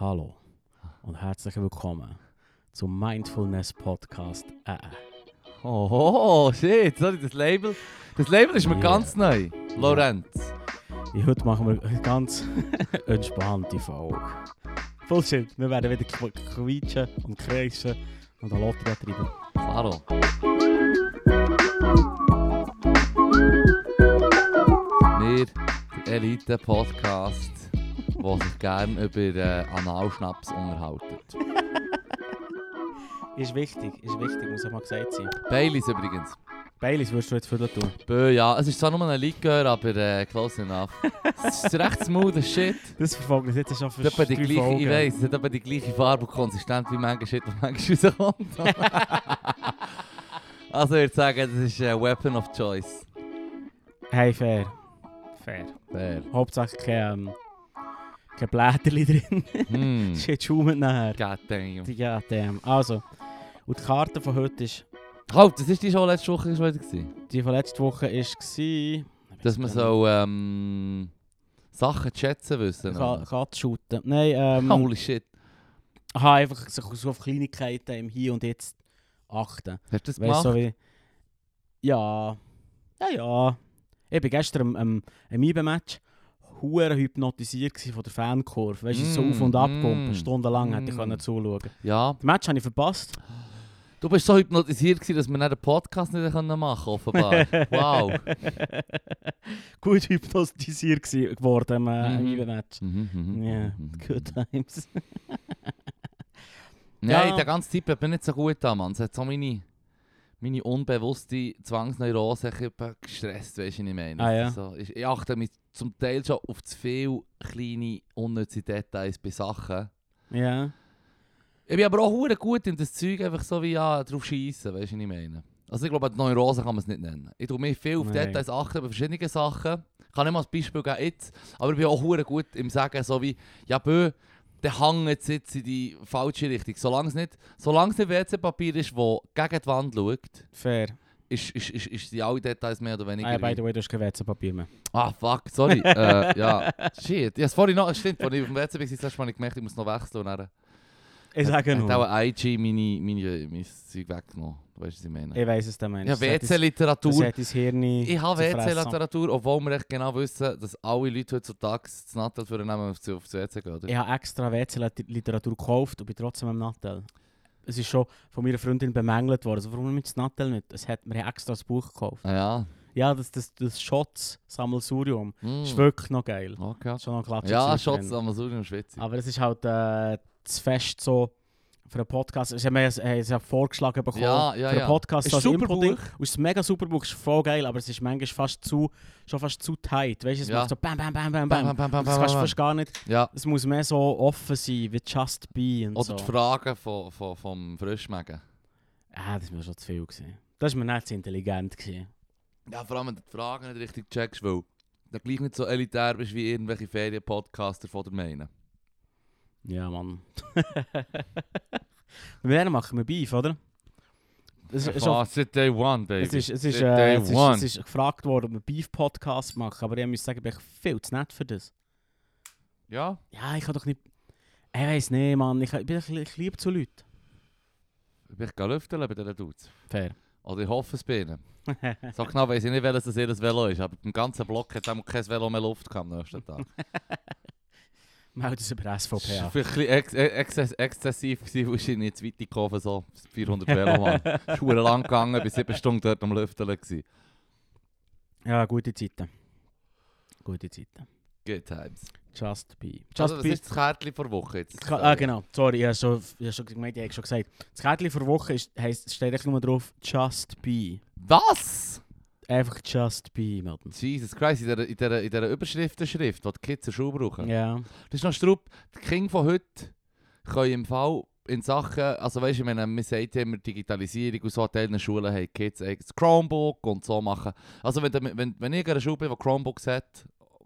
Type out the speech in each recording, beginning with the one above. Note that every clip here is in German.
Hallo und herzlich willkommen zum Mindfulness Podcast. Äh, Oh, oh, shit, sorry, das Label, das Label ist mir Yeah. ganz neu. Lorenz. ja, heute machen wir eine ganz entspannte Folge. Bullshit, wir werden wieder qu- quietschen und kreischen und eine Lotterie treiben. Klaro. Wir, der Elite-Podcast, der sich gerne über äh, Analschnaps unterhalten. Ist wichtig, ist wichtig, muss auch mal gesagt sein. Baileys übrigens. Baileys würdest du jetzt für tun? Bö, ja, es ist zwar nur ein Likör, aber äh, close enough. Es ist recht smooth as shit. Das verfolgt uns jetzt schon für etwa die drei gleiche, Folgen. ich weiss, es hat etwa die gleiche Farbe und Konsistenz wie manche Shit, was manchmal rauskommt. also ich würde sagen, das ist ein Weapon of Choice. Hey, fair. Fair. Fair. Hauptsache kein, ähm, kein Blätterli drin. Hm. Shit, schaumt nachher. Goddamn. Ja, damn. Also, und die Karte von heute ist, Halt, das ist die schon letzte Woche schon wieder gewesen. die von letzter Woche ist gsi, Dass man so ähm, Sachen zu schätzen wissen. Ka Katze shooten. Nein, ähm, Holy shit. aha, einfach so, so auf Kleinigkeiten im Hier und Jetzt achten. Hast du das Weißt gemacht? so wie, ja, ja, ja. Ich war gestern am, am, am IBE-Match hure hypnotisiert von der Fankurve. Weißt du, so Mm, auf und ab mm, stundenlang hätte ich mm. können zuschauen. ja. Das Match habe ich verpasst. Du bist so hypnotisiert gewesen, dass wir den Podcast nicht können machen offenbar. wow. Gut hypnotisiert geworden äh, Mhm. IBE-Match. Mhm, mhm, Ja, mhm, mhm. good times. Nein, Ja. der ganze Typ hat mir nicht so gut da, Mann. Es hat so meine, meine unbewusste Zwangsneurose gestresst, weißt du, was ich meine. Ah, ja. so, ich, ich achte mich zum Teil schon auf zu viele kleine, unnütze Details bei Sachen. Ja. Ich bin aber auch hure gut in das Zeug einfach so wie ja, drauf schießen, weißt du, was ich meine. Also ich glaube, die Neurose kann man es nicht nennen. Ich tue mir viel auf Nein. Details achten, bei verschiedenen Sachen. Ich kann nicht mal ein Beispiel geben jetzt, aber ich bin auch gut im Sagen, so wie, ja bö, der hängt jetzt, jetzt in die falsche Richtung. Solange es nicht, solange es nicht WC-Papier ist, das gegen die Wand schaut, Fair. Ist, ist, ist, ist die alle Details mehr oder weniger... Ah, by the way, du hast kein WC-Papier mehr. ah, fuck, sorry. äh, ja, shit. Ja, vorhin noch, stimmt, als ich auf dem WC bin, das Mal nicht gemerkt, ich muss noch wechseln. Und dann Ich sage hat nur. auch ein IG meine, meine, mein Zeug weggenommen. Du weißt, was ich meine. Ich weiss es, der Mensch. Ja, hat WC-Literatur. hat Ich habe. WC-Literatur, obwohl wir echt genau wissen, dass alle Leute heutzutage das Nattel für nehmen, auf das auf das WC gehen. Oder? Ich habe extra WC-Literatur gekauft und bin trotzdem am Nattel. Es ist schon von meiner Freundin bemängelt worden. Also warum mit das Nattel nicht? Es hat, wir haben extra das Buch gekauft. Ah ja. Ja, das, das, das Shots-Sammelsurium Mm. ist wirklich noch geil. Okay. Schon noch. Ja, Schatz, Amazon und Schweiz. Aber es ist halt äh, zu fest so für einen Podcast. Sie haben es haben es ja vorgeschlagen bekommen. Ja, ja, für einen ja. Podcast Ist super. Buch. Und mega super Buch, es ist voll geil, aber es ist manchmal fast zu, schon fast zu tight. Weißt du, es Ja. macht so bam, bam, bam, bam, Bam, bam. bam, bam, bam, Das kannst du fast gar nicht. Ja. Es muss mehr so offen sein, wie Just Be und Oder so. die Fragen von, von, vom Frischmägen. Ah, das war mir schon zu viel. Gewesen. Das war mir nicht zu intelligent. Gewesen. Ja, vor allem, wenn du die Fragen nicht richtig checkst, weil du gleich nicht so elitär bist wie irgendwelche Ferienpodcaster von der Meinen. Ja, Mann. wir werden machen wir Beef, oder? Es ist, Ah, seit day one, baby. es ist, es ist, Seit äh, day es ist, es ist gefragt worden, ob wir Beef-Podcast machen, aber ich muss sagen, ich bin viel zu nett für das. Ja? Ja, ich kann doch nicht... Ich weiss nicht, Mann. Ich, ich bisschen- ich liebe zu Leuten. Ich bin gerade lüfteln bei diesen Dudes. Fair. Oder ich hoffe es bei ihnen. So genau weiss ich nicht, welches das ihr Velo ist, aber im ganzen Block hat auch kein Velo mehr Luft gehabt am nächsten Tag. Über Das SVP war an. vielleicht ein bisschen ex ex exzessiv, gewesen, weil ich zweite Kurve so 400 Velo Mann. Ist lang gegangen, bis sieben Stunden dort am Lüfteln gewesen. Ja, gute Zeiten. Gute Zeiten. Good times. Just Be. Just Also, was Be. ist das Kärtchen vor Woche jetzt? Ka- Ah, genau. Sorry, ich habe schon, ich habe schon gemeint, ich habe schon gesagt. Das Kärtchen vor Woche ist, heisst, steht echt nur drauf Just Be. Was? Einfach Just Be, Milton. Jesus Christ, in dieser, in dieser, in dieser Überschriftenschrift, die die Kids in der Schule brauchen. Ja. Das ist noch Strupp. Die Kinder von heute können im Fall in Sachen, also weißt du, ich meine, man sagt immer Digitalisierung und so, an Teilen Schulen haben die Kids eigenes Chromebook und so machen. Also wenn, wenn, wenn ich in einer Schule bin, die Chromebooks hat,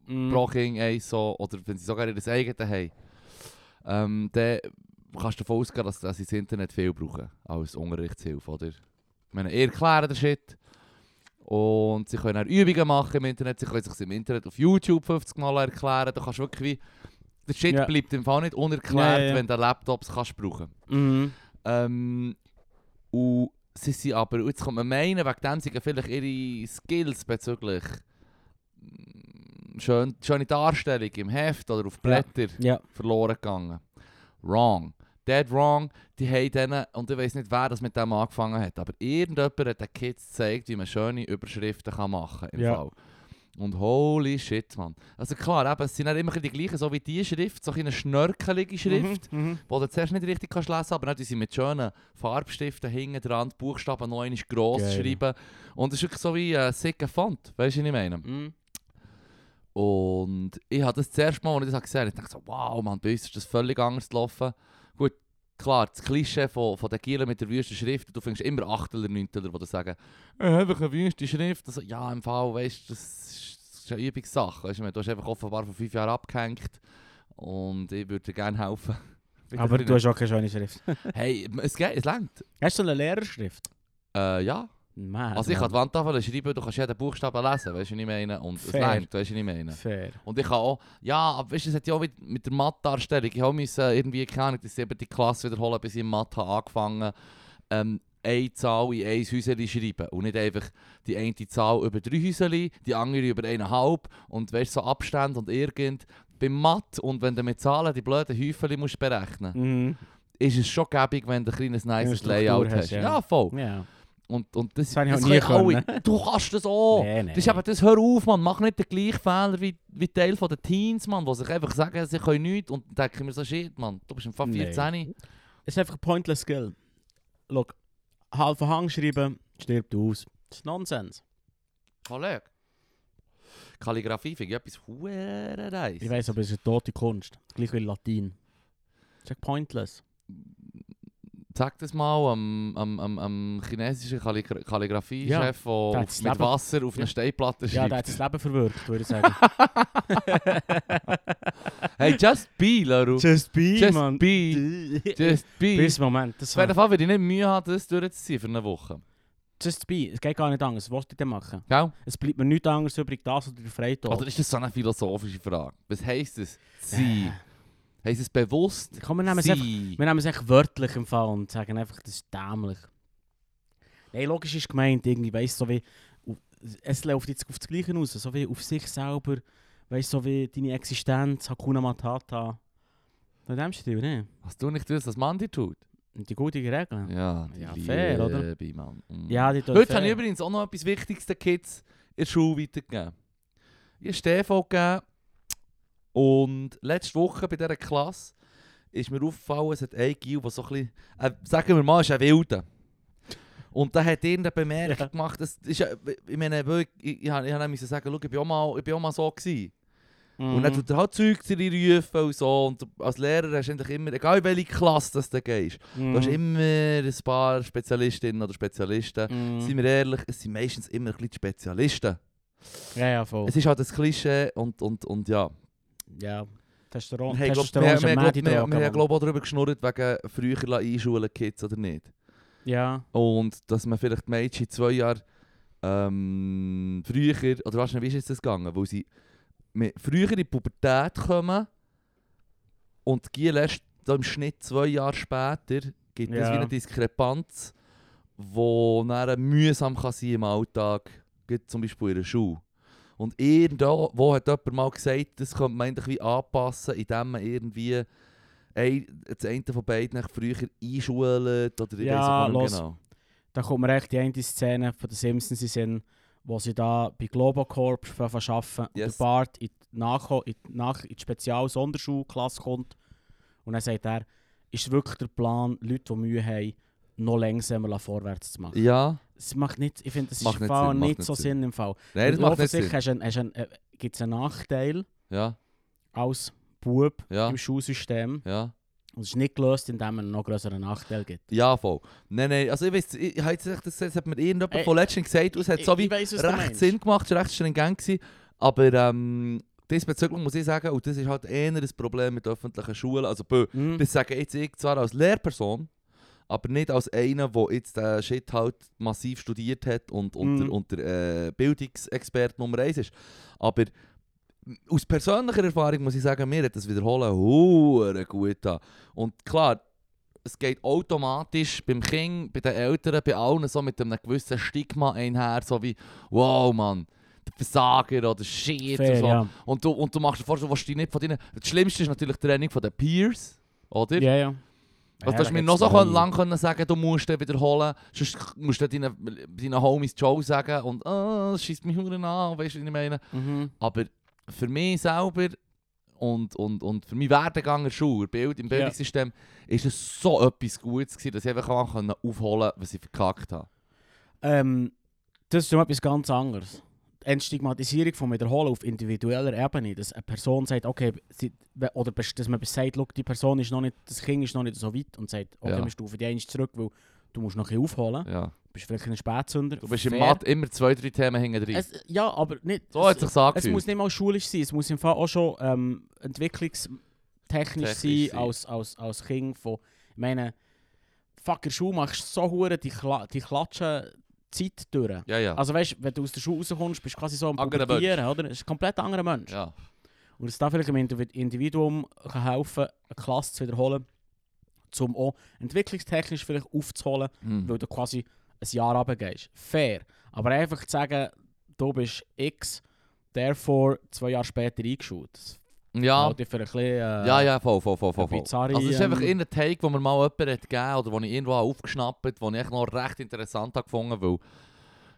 Mm. pro Kind eins so, oder wenn sie sogar ihr eigenes haben, ähm, dann kannst du davon ausgehen, dass, dass sie das Internet viel brauchen als Unterrichtshilfe, oder? Ich meine, ihr erklärt den Shit und sie können auch Übungen machen im Internet, sie können sich im Internet auf YouTube 50 Mal erklären, du kannst wirklich wie der Shit Ja. bleibt im Fall nicht unerklärt, Ja, ja, wenn du Laptops kannst brauchen Mhm. ähm, Und sie sind aber, jetzt kommt man meinen, wegen dem sind vielleicht ihre Skills bezüglich mm, schön, schöne Darstellung im Heft oder auf. Blätter verloren gegangen. Wrong. Dead wrong. Die haben denen, und ich weiß nicht, wer das mit dem angefangen hat, aber irgendjemand hat den Kids gezeigt, wie man schöne Überschriften kann machen kann. Ja. Und holy shit, man. Also klar, eben, es sind immer die gleichen, so wie die Schrift, so eine schnörkelige Schrift, Mhm. Mhm. wo du zuerst nicht richtig kannst lesen aber dann tun sie mit schönen Farbstiften hinten dran die Buchstaben noch einmal gross Geil. schreiben. Und es ist wirklich so wie ein sicker Font, weißt du, was ich meine? Mhm. Und ich habe das zuerst Mal, als ich das gesehen habe, ich dachte so, wow, man, bei uns ist das völlig anders gelaufen. Gut, klar, das Klischee von, von den Gielen mit der wüsten Schrift, du findest immer Achteler, Neunteler, die sagen, äh, einfach eine wüste Schrift. Also, ja, im Fall, weißt du, das ist, eine Übungssache. Weißt du, du hast einfach offenbar vor fünf Jahren abgehängt und ich würde dir gerne helfen. Aber du hast auch keine schöne Schrift. Hey, es geht, es längt. Hast du eine Lehrerschrift? Äh, ja. Nein. Also ich kann die Wandtafel schreiben, du kannst jeden Buchstaben lesen, weißt du, was ich meine? Und es Fair. längt, weißt du, was ich meine? Fair. Und ich kann auch, ja, aber weißt du, es hat ja auch mit, mit der Mathe-Darstellung, ich habe müssen irgendwie, keine Ahnung, die Klasse wiederholen, bis ich in Mathe angefangen ähm, eine Zahl in ein Häuschen schreiben und nicht einfach die eine Zahl über drei Häuschen, die andere über eineinhalb und weißt so Abstände und irgend. Beim Mathe und wenn du mit Zahlen die blöden Häufchen musst berechnen Mhm. ist es schon gäbig, wenn du ein kleines Struktur Layout hast, hast. ja. Ja, voll. Ja. Und, und das, Das habe ich das auch nie können können. Du kannst das auch. Nee, nee. Das ist eben das, hör auf, Mann. Mach nicht den gleichen Fehler wie, wie Teil der Teens, Mann, die sich einfach sagen, sie können nichts und dann denken mir so, shit, Mann, du bist im Fall Nee. 14. Es ist einfach ein pointless Skill. Schau, halben Hang schreiben, stirbt aus. Das ist Nonsens. Kollege. Kalligrafie finde ich etwas huere. Ich weiss, aber es ist eine tote Kunst. Gleich wie Latin. Das ist pointless. Sag das mal am, am, am, am chinesischen Kalligra Kalligrafie-Chef, Ja, der mit Leben- Wasser auf Ja. einer Steinplatte Ja, schreibt. der hat das Leben verwirkt, würde ich sagen. hey, just be, Leru. Just be, Just man. be. Just be. Bis Moment. Das Auf jeden Fall würde ich nicht Mühe haben, das durchzuziehen für eine Woche. Just be. Es geht gar nicht anders. Was willst du denn machen? Gell? Es bleibt mir nichts anderes übrig, das oder der Freitag. Oder ist das so eine philosophische Frage? Was heisst es? Sie. Heisst es bewusst? Komm, wir nehmen es einfach, wir nehmen es echt wörtlich im Fall und sagen einfach, das ist dämlich. Nein, logisch ist gemeint, irgendwie, weißt so wie, es läuft jetzt auf das Gleiche raus, so wie auf sich selber, weißt so wie deine Existenz, Hakuna Matata. Von dem Stil, ne? Was du nicht tust, was man dir tut? Die guten Regeln. Ja, Ja, die fair, oder? Mann. Mm. Ja, die Heute fair. habe ich übrigens auch noch etwas Wichtiges den Kids in der Schule weitergegeben. Ich habe Stefan gegeben und letzte Woche bei dieser Klasse ist mir aufgefallen, es hat einen Gil, der so ein bisschen, äh, sagen wir mal, ist ein Wilder. Und da hat irgendeine Bemerkung Ja. gemacht, das ist, ich meine, ich, ich, ich, ich musste sagen, schau, ich bin auch mal, ich bin auch mal so gewesen. Mhm. Und dann tut er halt Zeug zu dir rufen und so. Und als Lehrer hast du eigentlich immer, egal in welche Klasse das du gehst, Mhm. du hast immer ein paar Spezialistinnen oder Spezialisten. Mhm. Seien wir ehrlich, es sind meistens immer ein bisschen Spezialisten. Ja, ja, voll. Es ist halt das Klischee und, und, und ja. Ja. Testosteron, glaub- Testosteron ist wir, Mädchen wir haben glaube auch darüber geschnurrt, wegen früher einschulen Kids oder nicht. Ja. Und dass man vielleicht die Mädchen zwei Jahre ähm, früher, oder weißt du, wie ist jetzt das gegangen? Weil sie mit früher in die Pubertät kommen und die da im Schnitt zwei Jahre später gibt es Ja. wie eine Diskrepanz, die dann mühsam kann sein im Alltag, zum Beispiel in der Schule. Und irgendwo wo hat jemand mal gesagt, das könnte man eigentlich wie anpassen, indem man irgendwie ein, das eine von beiden früher einschult oder Ja, los. genau. Da kommt mir echt die eine Szene von den Simpsons in Sinn, wo sie da bei Globocorp arbeiten und Yes. der Bart in die, Nachho in die, nach in die Spezial-Sonderschulklasse kommt und dann sagt er, ist wirklich der Plan, Leute, die Mühe haben, noch langsamer vorwärts zu machen? Ja, Es macht nicht, ich finde, das Macht ist im Fall Sinn, nicht so Sinn. Sinn im Fall. nein, das Weil macht nicht Sinn. äh, gibt es einen Nachteil Ja, als Bub ja, im Schulsystem ja. und es ist nicht gelöst, indem man einen noch größeren Nachteil gibt. Ja, voll. Nein, nein, also ich weiß, ich, ich, ich, das, das hat mir irgendjemand Ey, von letztens gesagt, und es hat so wie weiss, recht. Sinn gemacht, es war recht stringent gewesen, aber ähm, diesbezüglich muss ich sagen, und das ist halt eher ein Problem mit öffentlichen Schulen, also bö, Mhm. das sage jetzt ich zwar als Lehrperson, aber nicht als einer, der jetzt den Shit halt massiv studiert hat und, und, Mhm. der, und der äh, Bildungsexperte Nummer 1 ist. Aber aus persönlicher Erfahrung muss ich sagen, mir hat das Wiederholen hure gut an. Und klar, es geht automatisch beim Kind, bei den Eltern, bei allen so mit einem gewissen Stigma einher, so wie, wow, Mann, der Versager oder Shit Fair, und so. ja. Und du, und du machst dir vor, du dich nicht von deinen... Das Schlimmste ist natürlich die Training von den Peers, oder? Ja, ja. Ja, du hast da mir noch so drei. lang können sagen, du musst den wiederholen, sonst musst du deinen, deinen Homies Joe sagen und «Ah, das schießt mich hure an», weißt du, was ich meine? Mhm. Aber für mich selber und, und, und für meinen Werdegang in Schule, Bild, im Bildungssystem, ist es so etwas Gutes gewesen, dass ich einfach können aufholen konnte, was ich verkackt habe. Ähm, das ist noch etwas ganz anderes. Entstigmatisierung von Wiederholen auf individueller Ebene, dass eine Person sagt, okay, sie, oder dass man sagt, «Schau, die Person ist noch nicht, das Kind ist noch nicht so weit und sagt, okay, Ja. wir stufen die einmal zurück, weil du musst noch ein bisschen aufholen. Ja. Du bist vielleicht ein Spätzünder. Du bist im Fair. Mathe immer zwei, drei Themen hinten drin. Es, ja, aber nicht. So hat es, es sich es muss nicht mal schulisch sein, es muss im Fall auch schon ähm, entwicklungstechnisch Technisch sein, als, als, als Kind von, ich meine, fuck, in der Schule machst du so hure die, Kla die klatschen Zeit durch. Ja, ja. Also weißt wenn du aus der Schule rauskommst, bist du quasi so am Pubertieren, oder? Es ist ein komplett anderer Mensch. ja. Und es da vielleicht einem Individ- Individuum kann helfen, eine Klasse zu wiederholen, um auch entwicklungstechnisch vielleicht aufzuholen, Hm. weil du quasi ein Jahr runtergehst. Fair. Aber einfach zu sagen, du bist X, therefore zwei Jahre später eingeschult. Das Ja. halte ich für ein bisschen... Äh, Ja, ja, voll, voll, voll, voll. eine voll. bizarre, Also es ist einfach ähm, irgendein Take, den mir mal jemand hat gegeben oder den ich irgendwo aufgeschnappt habe, den ich echt noch recht interessant habe gefunden weil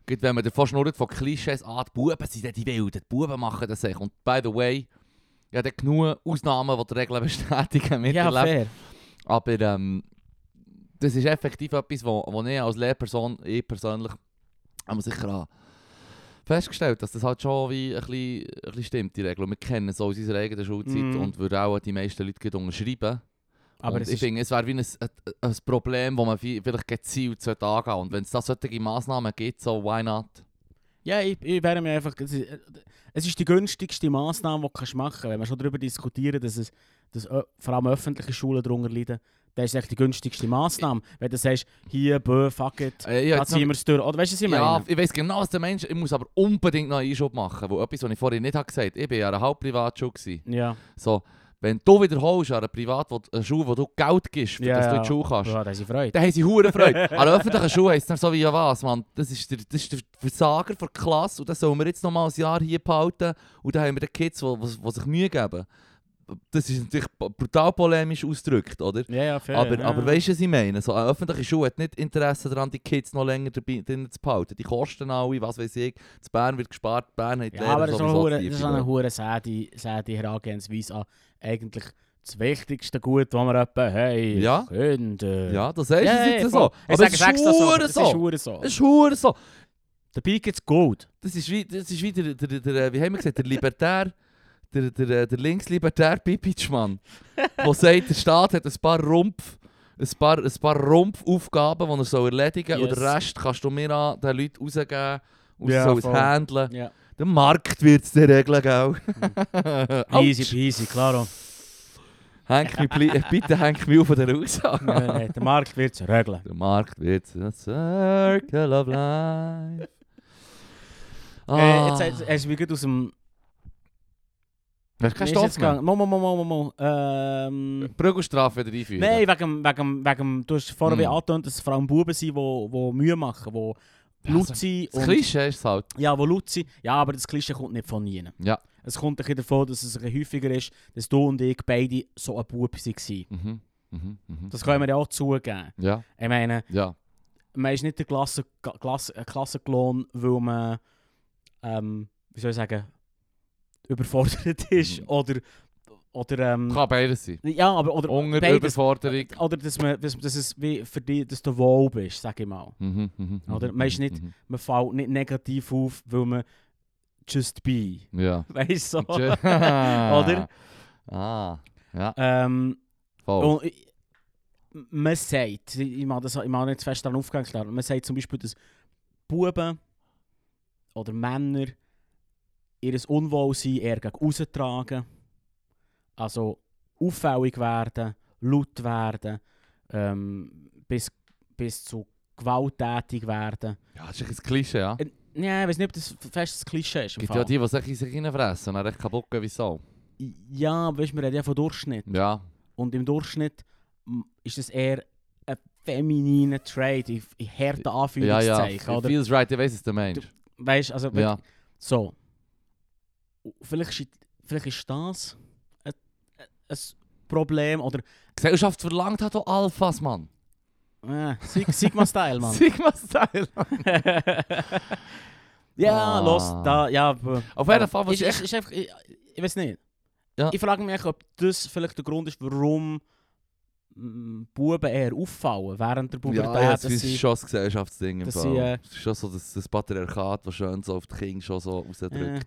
gerade wenn man davon schnurrt von Klischees, ah, die Buben sind die Wilden, die Buben machen das echt. Und by the way, ich habe genug Ausnahmen, die die Regeln bestätigen, Ja, miterlebt. fair. Aber ähm, das ist effektiv etwas, wo, wo ich als Lehrperson, ich persönlich, haben wir sicher auch festgestellt, dass das halt schon wie ein bisschen, ein bisschen stimmt, die Regel. Und wir kennen es aus unserer eigenen Schulzeit Mhm. und würden auch die meisten Leute unterschreiben. Aber und ich finde, es wäre wie ein, ein, Problem, das man vi- vielleicht gezielt sollte angehen sollte. Und wenn es da solche Massnahmen gibt, so why not? ja, ich, ich wäre mir einfach... Es ist, äh, die günstigste Massnahme, die du machen kannst. Wenn wir schon darüber diskutieren, dass, es, dass ö- vor allem öffentliche Schulen darunter leiden, dann ist die günstigste Massnahme. Wenn du sagst, hier, bö, fuck it, Äh, noch- ziehen wir es durch. Oder weißt du, was ich ja, meine? ich weiß genau, was der Mensch. Ich muss aber unbedingt noch einen Einschub machen. Wo etwas, was ich vorhin nicht habe gesagt habe. Ich war ja eine Halbprivatschule. Ja, So, wenn du wiederholst an einer Privat wo, eine Schule, wo du Geld gibst, für Ja, dass du in ja. die Schule kannst, ja da haben sie Freude. dann haben sie hure Freude. An einer öffentlichen Schule heisst es dann so wie, ja was, Mann, das ist der, das ist der Versager der Klasse und das sollen wir jetzt noch mal ein Jahr hier behalten und dann haben wir die Kids, die sich Mühe geben. Das ist natürlich brutal polemisch ausgedrückt, oder? Ja, ja, fair. Aber, ja. aber weißt du, was ich meine? So, eine öffentliche Schule hat nicht Interesse daran, die Kids noch länger dabei drin zu behalten. Die kosten alle, was weiß ich. Das Bern wird gespart, Bern hat Ja, Lehrer aber das ist hure- tief das ist in eine hure säde, säde Herangehensweise an eigentlich das wichtigste Gut, das wir etwa haben. Ja. Können. Ja, das du ja, jetzt ja, so. Aber es ist so. hure so. so. Es ist hure so. Dabei gibt es Gold. Das ist wie, das ist wie der, der, der, der, wie haben wir gesagt, der Libertär, der, der, der Linkslibertär Bibitschmann, der sagt, der Staat hat ein paar Rumpf, ein paar, ein paar Rumpfaufgaben, die er soll erledigen soll und Yes. den Rest kannst du mir an den Leuten rausgeben und Ja, so es voll. handeln. Ja. Der Markt wird es dir regeln, gell? Easy Autsch. peasy, klaro. Häng mich, bitte häng mich auf den Aussage. Ja, nee, der Markt wird es regeln. Der Markt wird a circle of life. Äh, Ah. jetzt hast- hast du mich gerade aus dem... Mir ist Stoff jetzt mehr? Mo, mo, mo, mo, mo. Ähm... Prügelstrafe einführen. Nein, wegen, wegen, wegen, du hast vorher wie angetönt, dass es vor allem Buben sind, die, die Mühe machen, die laut sind. Das und- Klischee ist es halt. Ja, wo sind. Ja, aber das Klischee kommt nicht von ihnen. Ja. Es kommt ein bisschen davon, dass es ein bisschen häufiger ist, dass du und ich beide so ein Bub waren. Mhm. Mhm. Mhm. Das können wir ja auch zugeben. Ja, Ich meine, ja. man ist nicht der Klasse, Klasse, Klassenklon, weil man, ähm, wie soll ich sagen, überfordert ist Mhm. oder, oder ähm, Kann beides sein. ja, aber oder Hunger, beides. Überforderung. Oder dass, man, dass, dass es wie für dich, dass du wohl bist, sag ich mal. Mhm. Mhm. Oder? mhm, Man ist nicht- mhm. Man fällt nicht negativ auf, weil man just be. Ja. Weißt du? So? Oder? Ah, ja, ähm, voll. Und man sagt, ich mag, das, ich mag nicht zu fest daran aufgehen, klar, man sagt zum Beispiel, dass Buben oder Männer ihr Unwohlsein eher gegen aussen tragen. Also auffällig werden, laut werden, ähm, bis, bis zu gewalttätig werden. Ja, das ist ein Klischee, ja. Ja, ich weiß nicht, ob das ein festes Klischee ist. Im Gibt Fall. ja die, die sich in sich reinfressen und dann echt kaputt gehen wie so. Ja, aber weißt, du, wir reden ja von Durchschnitt. Ja. Und im Durchschnitt ist das eher ein femininer Trade, in, in harten Ja, ja. Anführungszeichen. oder? Feels right, ich weiss es, der Mensch. Weißt also, Ja. so. Vielleicht ist, vielleicht ist das ein, ein, Problem oder Gesellschaft verlangt halt auch Alphas, Mann. äh, Sig- Sigma-Style, Mann. Sigma-Style. ja, Ah. los, da, ja. Auf jeden Fall, was ich echt... ist einfach, ich, ich weiß nicht. Ja. Ich frage mich, ob das vielleicht der Grund ist, warum mm, Buben eher auffallen während der Pubertät. Ja, ja, das ist schon das Gesellschaftsding im dass Fall. sie, äh, Das ist schon so das, das Patriarchat, das schön so auf die Kinder schon so rausdrückt. äh,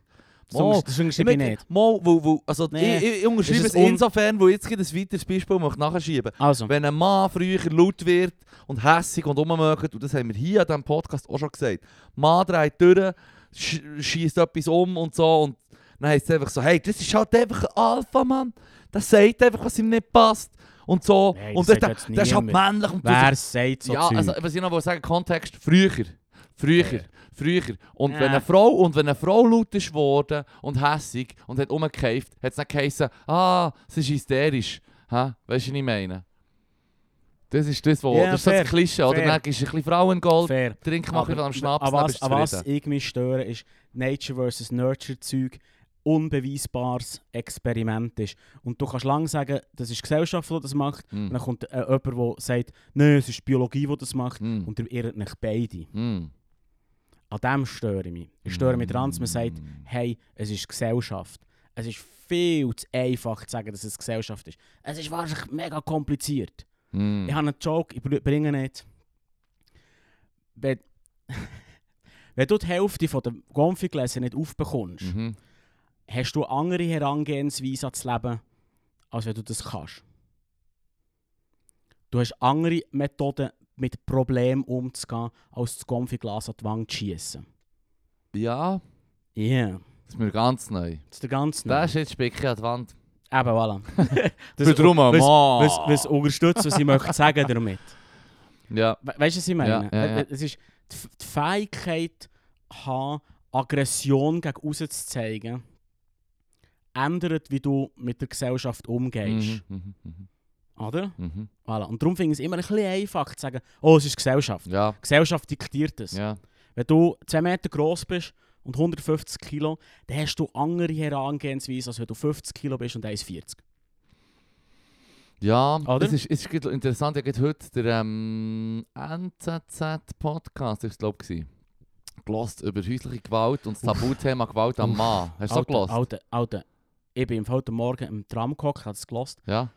Mo, das unterschreibe ich nicht. Mal, wo, wo, also Nee. ich, ich unterschreibe es es insofern, wo ich jetzt ein weiteres Beispiel möchte nachschieben Also, Wenn ein Mann früher laut wird und hässig und rummögt, und das haben wir hier an diesem Podcast auch schon gesagt, Mann dreht durch, sch schießt etwas um und so, und dann heisst es einfach so, hey, das ist halt einfach ein Alpha-Mann, der sagt einfach, was ihm nicht passt, und so, Nein, und das das, jetzt der ist halt männlich und wer sagt so ja, Zeug? also was ich noch sagen, Kontext, früher. Früher. Fair. Früher. Und Ja. wenn eine Frau und wenn eine Frau laut ist geworden und hässig und hat umgekeift, hat es nicht geheißen, ah, sie ist hysterisch. Ha? Weißt du, was ich meine? Das ist das, wo, Ja, das ist fair. das Klischee, oder? Fair. Dann gibst du ein bisschen Frauengold, Fair. trink mal ein am Schnaps, dann was, was ich mich störe, ist Nature vs. Nurture Zeug unbeweisbares Experiment ist. Und du kannst lange sagen, das ist die Gesellschaft, die das macht. Mm. Und dann kommt äh, jemand, der sagt, nein, es ist Biologie, die das macht. Mm. Und ihr irrt nicht beide. Mm. An dem störe ich mich. Ich störe mich daran, dass man sagt, Mm. hey, es ist Gesellschaft. Es ist viel zu einfach zu sagen, dass es Gesellschaft ist. Es ist wahrscheinlich mega kompliziert. Mm. Ich habe einen Joke, ich br- bringe ihn nicht. Wenn, wenn du die Hälfte von der Gonfigläser nicht aufbekommst, Mhm. hast du andere Herangehensweise ans Leben, als wenn du das kannst. Du hast andere Methoden, mit Problemen umzugehen, als das Gonfiglas an die Wange zu schiessen. Ja, Ja, yeah. das ist mir ganz neu. das ist der ganze Das ist jetzt Spicke an die Wand. Eben, voilà. das, Für drum, was, was, was unterstützt, was ich möchte sagen damit. Ja. We weißt du, was ich meine? Ja, ja, ja. Es ist die, Fähigkeit, haben, Aggression gegen außen zu zeigen, ändert, wie du mit der Gesellschaft umgehst. Mhm, mhm, mhm, Oder? mhm. Voilà. Und darum finde ich es immer ein bisschen einfach zu sagen, oh, es ist Gesellschaft. Ja, Gesellschaft diktiert es. ja. Wenn du 2 Meter groß bist und 150 Kilo, dann hast du andere Herangehensweise, als wenn du 50 Kilo bist und 1,40. Ja, Oder? es ist, es ist interessant, ich habe heute der ähm, NZZ-Podcast, ich glaube ich, gelost über häusliche Gewalt und das Tabuthema Gewalt am. Mann. Hast du so Alter, gelost? Alter, Alter, ich bin heute Morgen im Tram gehockt, habe es gelost. Ja.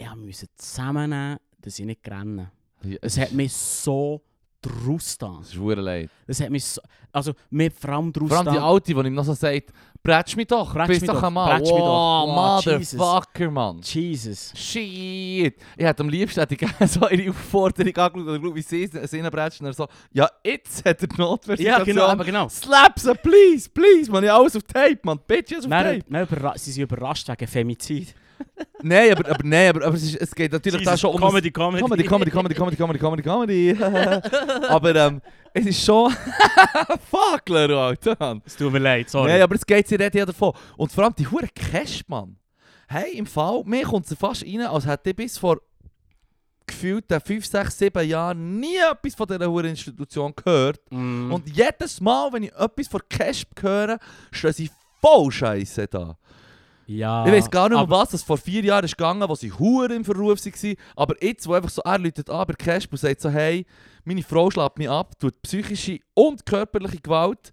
Ich musste zusammennehmen, dass ich nicht renne. Ja, Es hat mich so draus getan. Es ist verdammt leid. Es hat mich so... Also, mir vor allem draus Vor allem die Alte, die ihm noch so sagt, bretsch mich doch, Bretsch bist mich doch ein Mann. Wow, Wow, Jesus. Motherfucker, Mann. Jesus. Shit! Ich hätte am liebsten hätte ich so ihre Aufforderung angeschaut oder geschaut, wie sie es ihnen bretschen und er so, ja, jetzt hat er die Ja, Notwehrsituation. genau, aber genau. Slap sie, please, please, man, ich alles auf Tape, man, Bitches auf Dann, Tape. überra sie sind überrascht wegen Femizid. Nein, aber, aber, nein, aber, aber es, ist, es geht natürlich da Jesus, schon um... Comedy, Comedy. Comedy, Comedy, Comedy, Comedy, Comedy, Comedy, Comedy. aber ähm, es ist schon... Fuck, Mann. Es tut mir leid, sorry. Nein, aber es geht, sie ja davon. Und vor allem die hure Cash, Mann. Hey, im Fall, mir kommt es fast rein, als hätte ich bis vor gefühlten 5, 6, 7 Jahren nie etwas von dieser hure Institution gehört. Mm. Und jedes Mal, wenn ich etwas von Cash höre, stehen sie voll Scheiße da. Ja, Ich weiß gar nicht, um was es vor vier Jahren ist gegangen, wo sie hure im Verruf waren. Aber jetzt, wo einfach so, er läutet an bei Cash und sagt so, hey, meine Frau schlägt mich ab, tut psychische und körperliche Gewalt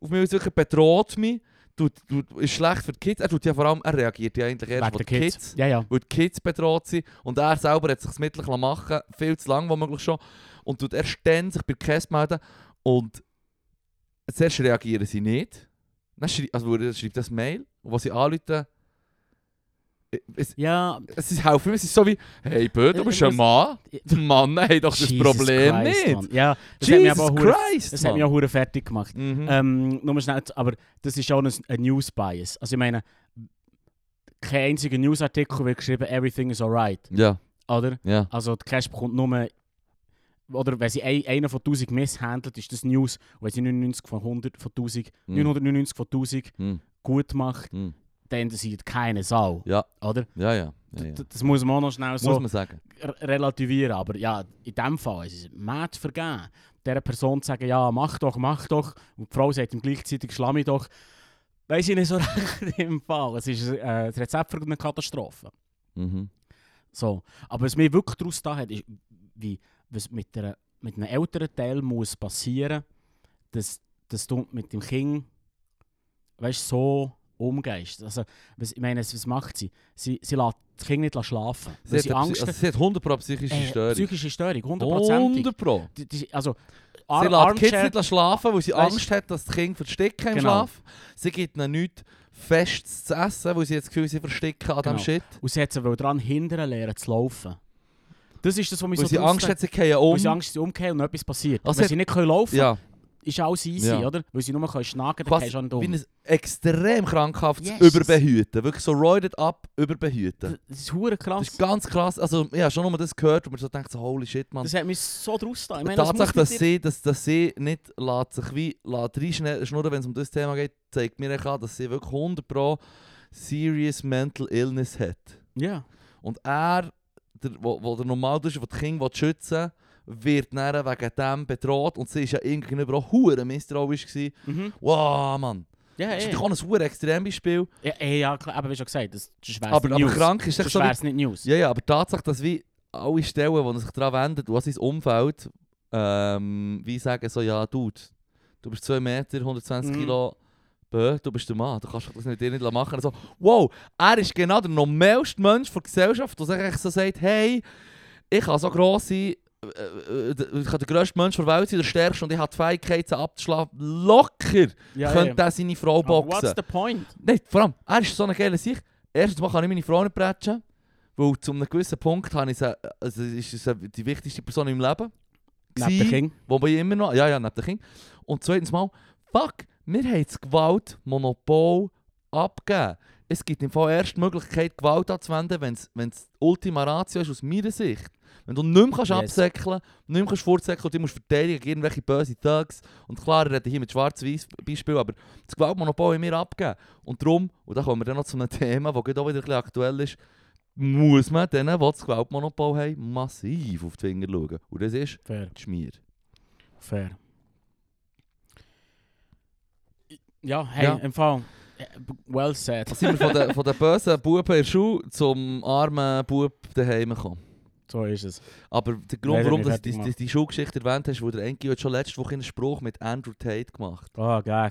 auf mich auswirken, bedroht mich, tut, tut, ist schlecht für die Kids. Er tut ja vor allem, er reagiert ja eigentlich erst, wo die Kids. Kids, Ja, ja. weil die Kids bedroht sind. Und er selber hat sich das Mittel machen viel zu lang womöglich schon. Und tut erst dann sich bei Cash melden. Und zuerst reagieren sie nicht. Dann schrei also er schreibt das Mail, und wo sie anrufen, es, Ja, es ist mir, es ist so wie, hey Bö, du bist ein Mann, die Mann hat doch das Jesus Problem Christ, nicht. Mann. Ja, das hat mich Jesus aber Christ, das hat mich Mann. auch fertig gemacht. Mhm. Ähm, nur schnell, aber das ist auch ein, ein News-Bias. Also ich meine, kein einziger Newsartikel wird geschrieben, everything is alright, ja, oder? ja. Also die Cash bekommt nur oder wenn sie ein, einer von 1000 misshandelt, ist das News. Und wenn sie 99 von 100 von 1000, Hm. 999 von 1000 Hm. gut macht, Hm. Dann interessiert keine Sau. Ja, Oder? ja, ja. ja, ja. Das muss man auch noch schnell Muss so relativieren. Aber ja, in dem Fall ist es mad vergeben. Dieser Person zu sagen, ja, mach doch, mach doch. Und die Frau sagt ihm gleichzeitig, schlamm mich doch. Weiß ich nicht so recht im Fall. Es ist äh, das Rezept für eine Katastrophe. Mhm. So. Aber was mir wirklich daraus da hat, ist, wie, was mit, einer, mit einem älteren Teil muss passieren, dass, dass du mit dem Kind weißt, so umgehst. Also, was, ich meine, was macht sie? Sie, sie lässt das Kind nicht schlafen. Sie hat, sie Psy- Angst also, sie hat 100 psychische äh, Störung. Psychische Störung, hundertprozentig. 100 Pro. Die- die- Also, Sie Ar lässt die Kids nicht schlafen, weil sie Weisst- Angst hat, dass das Kind versticken im Genau. Schlaf. Sie gibt ihnen nichts Festes zu essen, weil sie jetzt das Gefühl sie versticken an Genau. diesem Shit. und sie hat sie daran hindern lernen zu laufen. Das ist das, was mich Weil so sie Angst hat, sie fallen um. Weil sie Angst, sie umkehren und etwas passiert. Also Wenn hat- sie nicht können laufen ja, ist alles easy, Ja. oder? Weil sie nur können schnacken, dann quasi gehst du nicht wie ein extrem krankhaftes Yes. Überbehüten. Wirklich so roided up Überbehüten. Das ist hure Das krass. ist ganz krass. Also, ja, schon nur das gehört, wo man so denkt, so, holy shit, man. Das hat mich so draus da. Ich Die meine, das Tatsache, muss dass sie, dass, dass sie nicht lässt sich wie lässt reinschnurren, wenn es um das Thema geht, zeigt mir an, dass sie wirklich 100 Pro serious mental illness hat. Ja. Und er, der, wo, wo der normal ist, der das Kind will schützen wird dann wegen dem bedroht. Und sie war ja irgendwie auch hure misstrauisch. Gewesen. Mhm. Wow, Mann. Ja, Das ist doch ein hure Extrembeispiel. Ja, ja, ja, klar, aber wie schon gesagt, das ist schwer Aber, aber News. krank ist Das so. wie- nicht News. Ja, ja, aber Tatsache, dass wie alle Stellen, die sich daran wendet, was sein Umfeld, ähm, wie sagen so, ja, Dude, du bist 2 Meter, 120 Mhm. Kilo, bö, du bist der Mann, du kannst das mit dir nicht machen. Also, wow, er ist genau der normalste Mensch der Gesellschaft, der sich so sagt, hey, ich kann so gross sein, ich kann der grösste Mensch der Welt sein, der stärkste und ich habe die Fähigkeit, sie abzuschlagen. Locker Ja, könnte er seine Frau boxen. What's the point? Nein, vor allem, er ist so eine geile Sicht. Erstens mal kann ich meine Frau nicht bretschen, weil zu einem gewissen Punkt habe ich sie, also ist sie die wichtigste Person im Leben. Neben dem Gsi, Kind. Wobei immer noch, ja, ja, neben dem Kind. Und zweitens mal, fuck, wir haben das Gewaltmonopol abgegeben. Es gibt im Fall erst die Möglichkeit, Gewalt anzuwenden, wenn es Ultima Ratio ist, aus meiner Sicht. Wenn du nicht mehr kannst Yes. absäckeln nicht mehr kannst vorsäckeln und du musst verteidigen gegen irgendwelche böse Thugs. Und klar, ich rede hier mit schwarz-weiß Beispiel, aber das Gewaltmonopol haben wir abgegeben. Und darum, und da kommen wir dann noch zu einem Thema, das gerade auch wieder ein bisschen aktuell ist, muss man denen, die das Gewaltmonopol haben, massiv auf die Finger schauen. Und das ist Fair. die Schmier. Fair. Ja, hey, Ja. im Fall. Well said. Sind wir von den, von den bösen Buben in der Schule zum armen Bub daheim gekommen. So ist es. Aber der Grund, Leider warum du die, die, die Schulgeschichte erwähnt hast, wo der Enki hat schon letzte Woche einen Spruch mit Andrew Tate gemacht. Oh, geil.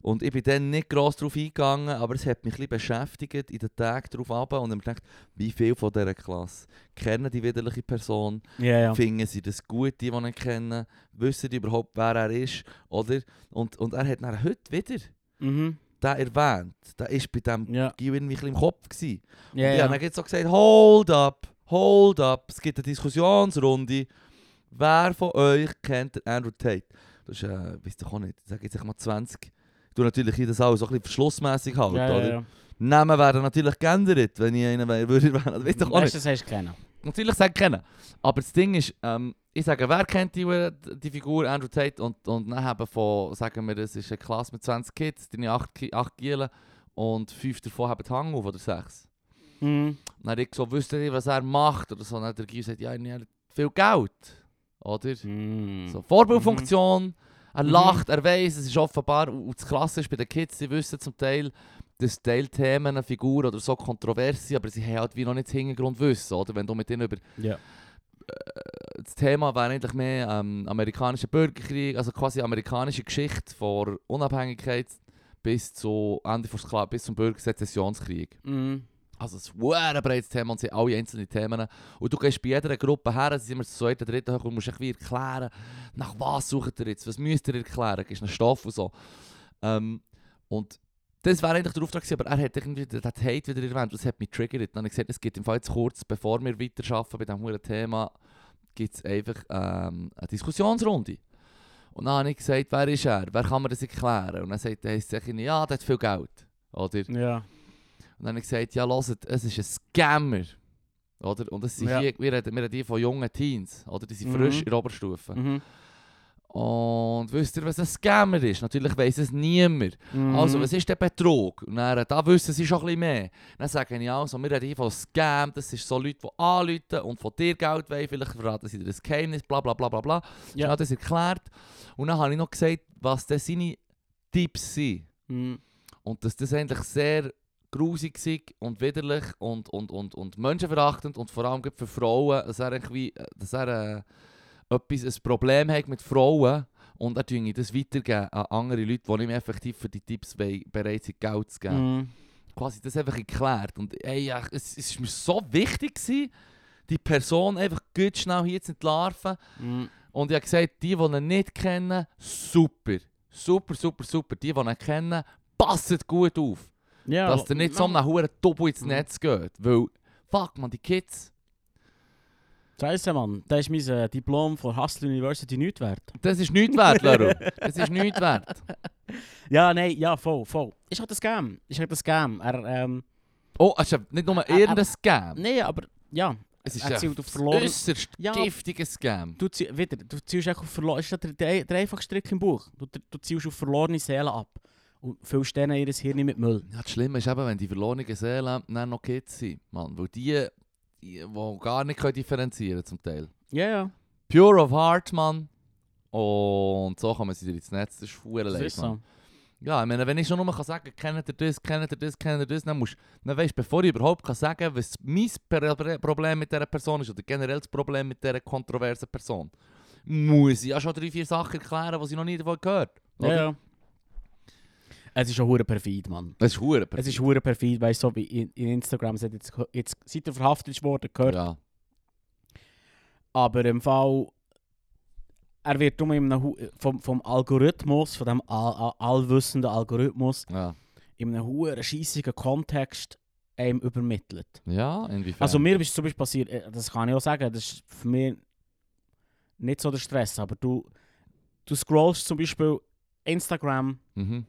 Und ich bin dann nicht gross darauf eingegangen, aber es hat mich ein bisschen beschäftigt in den Tagen darauf ab und habe gedacht, wie viel von dieser Klasse kennen die widerliche Person, Ja, ja. finden sie das gut, die, die ihn kennen, wissen die überhaupt, wer er ist, oder? Und, und er hat dann heute wieder Mhm. den erwähnt, der ist bei dem Ja. Gio irgendwie ein bisschen im Kopf gewesen. Ja, und ich ja. habe dann so gesagt, hold up, hold up, es gibt eine Diskussionsrunde. Wer von euch kennt Andrew Tate? Das ist, äh, weiss doch auch nicht, ich sage jetzt mal 20. Ich tue natürlich hier das auch so ein bisschen verschlussmässig halten, ja, oder? ja, ja. Namen werden natürlich geändert, wenn ich einen wär- würde erwähnen. Weiss doch auch nicht. Weißt das du kennen. Natürlich sage ich kennen. Aber das Ding ist, ähm, ich sage, wer kennt die, die Figur Andrew Tate? Und, und dann haben von, sagen wir, das ist eine Klasse mit 20 Kids, deine 8, Ki- 8 Gielen und 5 davon haben Hang auf oder 6. Mhm. Dann habe ich so, wüsste nicht, was er macht oder so. Dann hat der Guy gesagt, ja, er hat viel Geld. Oder? Mhm. So, Vorbildfunktion. Er Mhm. lacht, er weiß, es ist offenbar, und das Klasse ist bei den Kids, die wissen zum Teil, dass Teilthemen eine Figur oder so kontrovers sind, aber sie haben halt wie noch nicht das Hintergrundwissen, oder? Wenn du mit ihnen über Ja. das Thema wäre eigentlich mehr ähm, amerikanischer Bürgerkrieg, also quasi amerikanische Geschichte von Unabhängigkeit bis zu Ende von Skla bis zum Bürgersezessionskrieg. Mhm. Also es ist ein breites Thema und sie haben alle einzelne Themen. Und du gehst bei jeder Gruppe her, sie sind immer zu zweiten, dritten hoch und musst wie erklären, nach was sucht ihr jetzt, was müsst ihr erklären, gibst einen Stoff und so. Ähm, und das wäre eigentlich der Auftrag gewesen, aber er hat irgendwie den Hate wieder erwähnt, das hat mich triggert. Dann habe ich gesagt, es gibt im Fall jetzt kurz, bevor wir weiterarbeiten bei diesem Thema, gibt es einfach ähm, eine Diskussionsrunde. Und dann habe ich gesagt, wer ist er, wer kann mir das erklären? Und dann sagt er, es ja, der hat viel Geld. Oder? Ja. Und dann habe ich gesagt, ja, hört, es ist ein Scammer. Oder? Und das sind Ja. hier, wir, reden, wir reden hier von jungen Teens, oder? Die sind Mhm. frisch in der Oberstufe. Mhm. Und wisst ihr, was ein Scammer ist? Natürlich weiss es niemand. Mhm. Also, was ist der Betrug? Und dann, da wissen sie schon ein bisschen mehr. Dann sage ich also, wir reden hier von Scam, das sind so Leute, die anrufen und von dir Geld wollen, vielleicht verraten sie dir das Geheimnis, bla bla bla bla bla. Ja. Ja. das erklärt. Und dann habe ich noch gesagt, was denn seine Tipps sind. Mhm. Und dass das eigentlich sehr grusig und widerlich und, und, und, und menschenverachtend und vor allem für Frauen, dass er, irgendwie, dass er äh, etwas, ein Problem hat mit Frauen und er tue das weitergeben an andere Leute, die mehr effektiv für die Tipps bereit sind, Geld zu geben. Mhm. Quasi das einfach erklärt. Und ey, es, es ist mir so wichtig gewesen, die Person einfach gut schnell hier zu entlarven. Mhm. Und ich habe gesagt, die, die ihn nicht kennen, super. Super, super, super. Die, die ihn kennen, passen gut auf. Ja, dass der nicht so einem hohen Topo ins Mhm. Netz geht. Weil, fuck man, die Kids, Scheiße, Mann. Da ist mein äh, Diplom von Hustle University nicht wert. das ist nichts wert, Leru. Das ist nichts wert. Ja, nein, ja, voll, voll. Ist halt ein Scam. Ist halt ein Scam. Er, ähm, Oh, es ist nicht nur Äh, irgendein Scam. nee, aber ja. Es ist er ein zielt auf verloren. äußerst Ja. giftiger Scam. Du, wieder, du ziehst echt auf verloren. Ist das der, der, der einfachste Trick im Buch? Du, du ziehst auf verlorene Seelen ab. Und füllst denen ihr Hirn mit Müll. Ja, das Schlimme ist eben, wenn die verlorenen Seelen dann noch Kids sind. Mann, weil die, die, die gar nicht können differenzieren zum Teil. Ja, ja. Pure of Heart, Mann. Und so kann man sie ins Netz, das ist Das ist so. Ja, ich meine, wenn ich schon nur kann sagen kennt ihr das, kennt ihr das, kennt ihr das, dann musst dann weißt, bevor ich überhaupt kann sagen was mein Problem mit dieser Person ist oder generell das Problem mit dieser kontroversen Person, muss ich ja schon drei, vier Sachen erklären, die ich noch nie davon gehört Ja, oder? ja. Es ist schon hure perfid, Mann. Das ist hure Es ist hure perfid, weißt du, so wie in, in Instagram, es hat jetzt, jetzt seit er verhaftet worden, gehört. Ja, Aber im Fall, er wird um in einem, vom, vom Algorithmus, von dem all, all, allwissenden Algorithmus, ja. in einem hohen, scheissigen Kontext einem übermittelt. Ja, inwiefern? Also mir ist zum Beispiel passiert, äh, das kann ich auch sagen, das ist für mich nicht so der Stress, aber du, du scrollst zum Beispiel Instagram, mhm.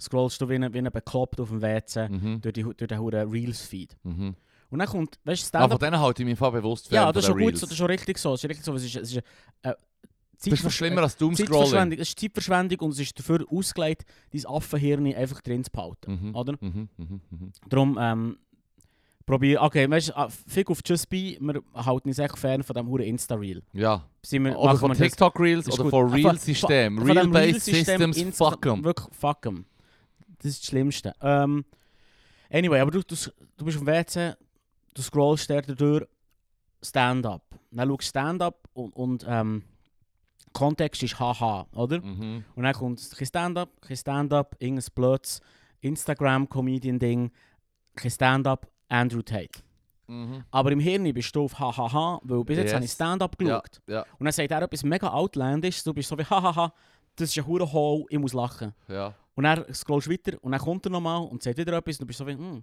Scrollst du wie ein, wie ein Bekloppt auf dem WC Mhm. durch, die, durch den hohen Reels-Feed. Mhm. Und dann kommt, weißt du, Ah, von denen halte ich mich voll bewusst fern, ja, das ist schon gut, so, das ist schon richtig so. Das ist richtig so. Es ist, es ist, äh, Das ist schlimmer als Doomscrolling. Zeitverschwendung. Es ist Zeitverschwendung und es ist dafür ausgelegt, dein Affenhirn einfach drin zu behalten. Mhm. Oder? Mhm. Mhm. Mhm. Darum, ähm, probier, okay, weißt du, ah, Fick auf Just Be, wir halten uns echt fern von dem huren Insta-Reel. Ja. Wir- Oder von wir das- TikTok Reels ist oder von Real-System. Real-Based Systems, fuck 'em. Wirklich, fuck 'em. Das ist das Schlimmste. Ähm, anyway, aber du, du, du bist dem WC, du scrollst der durch Stand-up. Dann schaust du Stand-up und, und ähm, Kontext ist haha, oder? Mhm. Und dann kommt kein Stand-up, kein Stand-up, irgendein blödes Instagram-Comedian-Ding, kein Stand-up, Andrew Tate. Mhm. Aber im Hirn bist du auf hahaha, weil bis jetzt Yes. habe ich Stand-up geschaut. Ja, Und dann sagt er etwas mega outlandish, du bist so wie hahaha, das ist ein hure ich muss lachen. ja. Und dann scrollst du weiter und dann kommt er nochmal und sagt wieder etwas und du bist so wie, hm,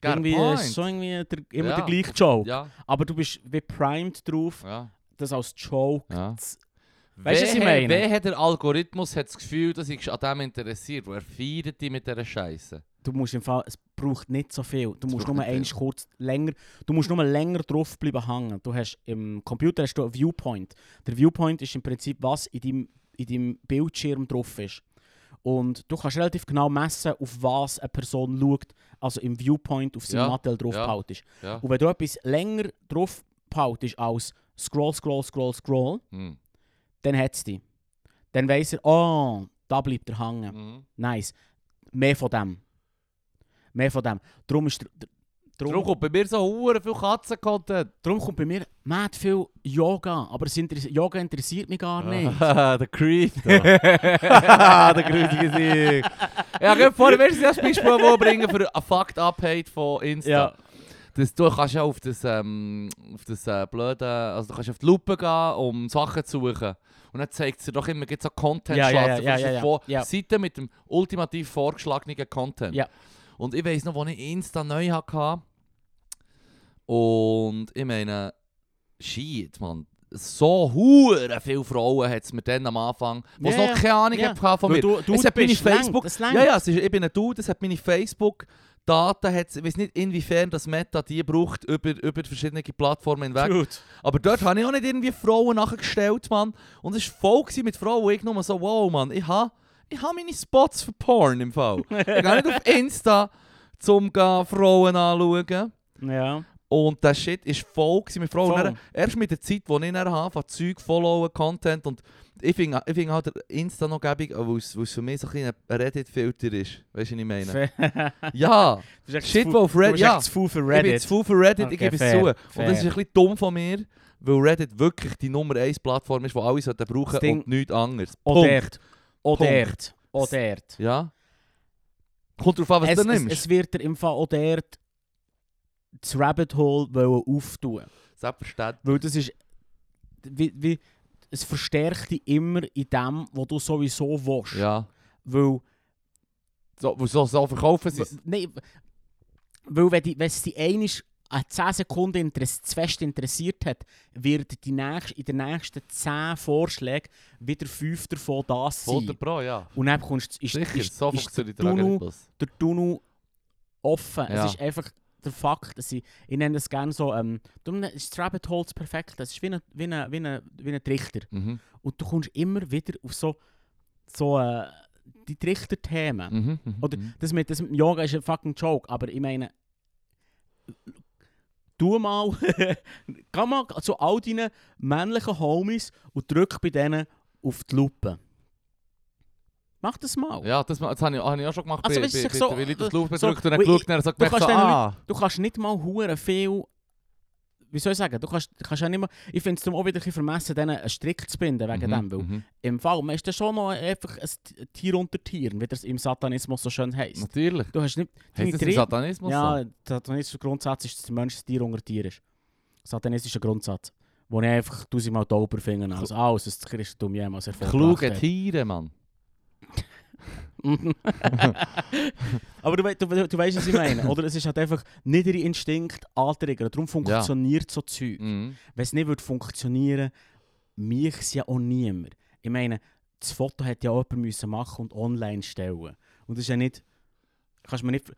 irgendwie point. ist so irgendwie der, immer Ja. der gleiche Joke. Ja, Aber du bist wie primed drauf, ja, das als Joke ja. zu... Weißt du, was ich meine? Wer hat der Algorithmus hat das Gefühl, dass ich an dem interessiert? Wo er feiert dich mit dieser Scheiße? Du musst im Fall, es braucht nicht so viel. Du Es musst nur eins kurz länger, du musst nur länger drauf bleiben hängen. Du hast im Computer hast du einen Viewpoint. Der Viewpoint ist im Prinzip was in deinem, in deinem Bildschirm drauf ist. Und du kannst relativ genau messen, auf was eine Person schaut, also im Viewpoint auf seinem Ja, Nattel drauf ja. behaltest. Ja. Und wenn du etwas länger drauf behaltest als Scroll, Scroll, Scroll, Scroll, Hm. dann hat es dich. Dann weiss er, oh, da bleibt er hängen. Mhm. Nice. Mehr von dem. Mehr von dem. Darum ist der, der, Darum kommt bei mir so hure viel Katzen-Content. darum kommt bei mir mad viel Yoga. Aber es interess Yoga interessiert mich gar nicht. der Creep da. der grutige Sieg. Ja, geh vor, willst du das Beispiel wo bringen für ein Fucked Up Hate von Insta? Ja. Das, du kannst ja auf das, ähm, auf das äh, blöde, also du kannst auf die Lupe gehen, um Sachen zu suchen. Und dann zeigt es dir doch immer gibt's so content Ja, ja, ja, ja, ja, ja. von Ja. Seiten mit dem ultimativ vorgeschlagenen Content. Ja. Und ich weiss noch, als ich Insta neu hatte, und ich meine, shit, man, so hure viele Frauen hat es mir dann am Anfang, die Ja, noch keine Ahnung Ja. hatten von mir. du, du es hat meine Facebook, längt. ja, ja, es ist, ich bin ein Dude, das hat meine Facebook Daten hat, ich weiß nicht inwiefern das Meta die braucht über, über verschiedene Plattformen hinweg. Dude. Aber dort habe ich auch nicht irgendwie Frauen nachgestellt, Mann. Und es war voll gewesen mit Frauen, wo ich nur so, wow, Mann, ich habe ich ha meine Spots für Porn im Fall. ich gehe nicht auf Insta, um Frauen anzuschauen. Ja. Und der Shit ist voll mit Frauen. Voll. Und dann, erst mit der Zeit, die ich dann habe, Zeug, Followen, Content und ich finde ich find halt der Insta noch gäbig, weil es weil es für mich so ein Reddit-Filter ist. Weißt du, was ich meine? Ja, Shit, zu wo auf Reddit... Ja, zu faul für ich bin Reddit. zu faul für Reddit, Okay, ich gebe es fair, zu. Und fair. das ist ein bisschen dumm von mir, weil Reddit wirklich die Nummer 1 Plattform ist, die alle sollten brauchen Ding- und nichts anderes. Punkt. dort. Auch dort. Ja. Kommt drauf an, was Es, du es, nimmst. es wird dir im Fall dort das Rabbit Hole wollen auftun. Selbstverständlich. Weil das ist... Wie, wie, es verstärkt dich immer in dem, was du sowieso willst. Ja. Weil... So, so, so verkaufen sie es. Nein, weil wenn, die, wenn es die einisch an 10 Sekunden interess zu fest interessiert hat, wird die nächst, in den nächsten 10 Vorschlägen wieder 5 davon das sein. 100 Pro, ja. Und dann kommst, ist, Sicher, ist, so ist der, funktioniert der Tunnel, der Tunnel offen. Ja. Es ist einfach der Fakt, dass ich, ich nenne es gerne so, ähm, darum ist das Rabbit Hole das perfekt. Das ist wie ein, wie ein, wie ein, wie ein Trichter. Mhm. Und du kommst immer wieder auf so, so äh, die Trichterthemen. Mhm. Mhm. Oder mhm. das mit, das mit Yoga ist ein fucking Joke, aber ich meine, tu mal, geh mal zu all deinen männlichen Homies und drück bei denen auf die Lupe. Mach das mal. Ja, das, das habe ich, hab ich auch schon gemacht. Also, bei, weißt bei, bei, so- der Willi das Luft so- bedrückt und dann weil geschaut und sagt du kannst so, ah. Du kannst nicht mal hure viel. Wie soll ich sagen? Du kannst, kannst ja nicht mal, ich finde es darum auch wieder ein bisschen vermessen, denen einen Strick zu binden wegen Mhm, dem. Weil mhm. im Fall, man ist dann schon noch einfach ein Tier unter Tieren, wie das im Satanismus so schön heisst. Natürlich. Du hast nicht Heißt das im Satanismus Ja, so? der satanistische Grundsatz ist, dass der Mensch ein Tier unter Tier ist. Satanistischer Grundsatz. Wo ich einfach tausendmal tauber finde als alles, was das Christentum jemals Kluge erfolgreich Tiere, Mann. Aber du, du, du, weißt, was ich meine. Oder es ist halt einfach niedere Instinkt antriggern. Darum funktioniert so Zeug. Mhm. Wenn es nicht würde funktionieren, mich es ja auch niemand. Ich meine, das Foto hätte ja auch jemand müssen machen und online stellen. Und das ist ja nicht... Kannst mir nicht...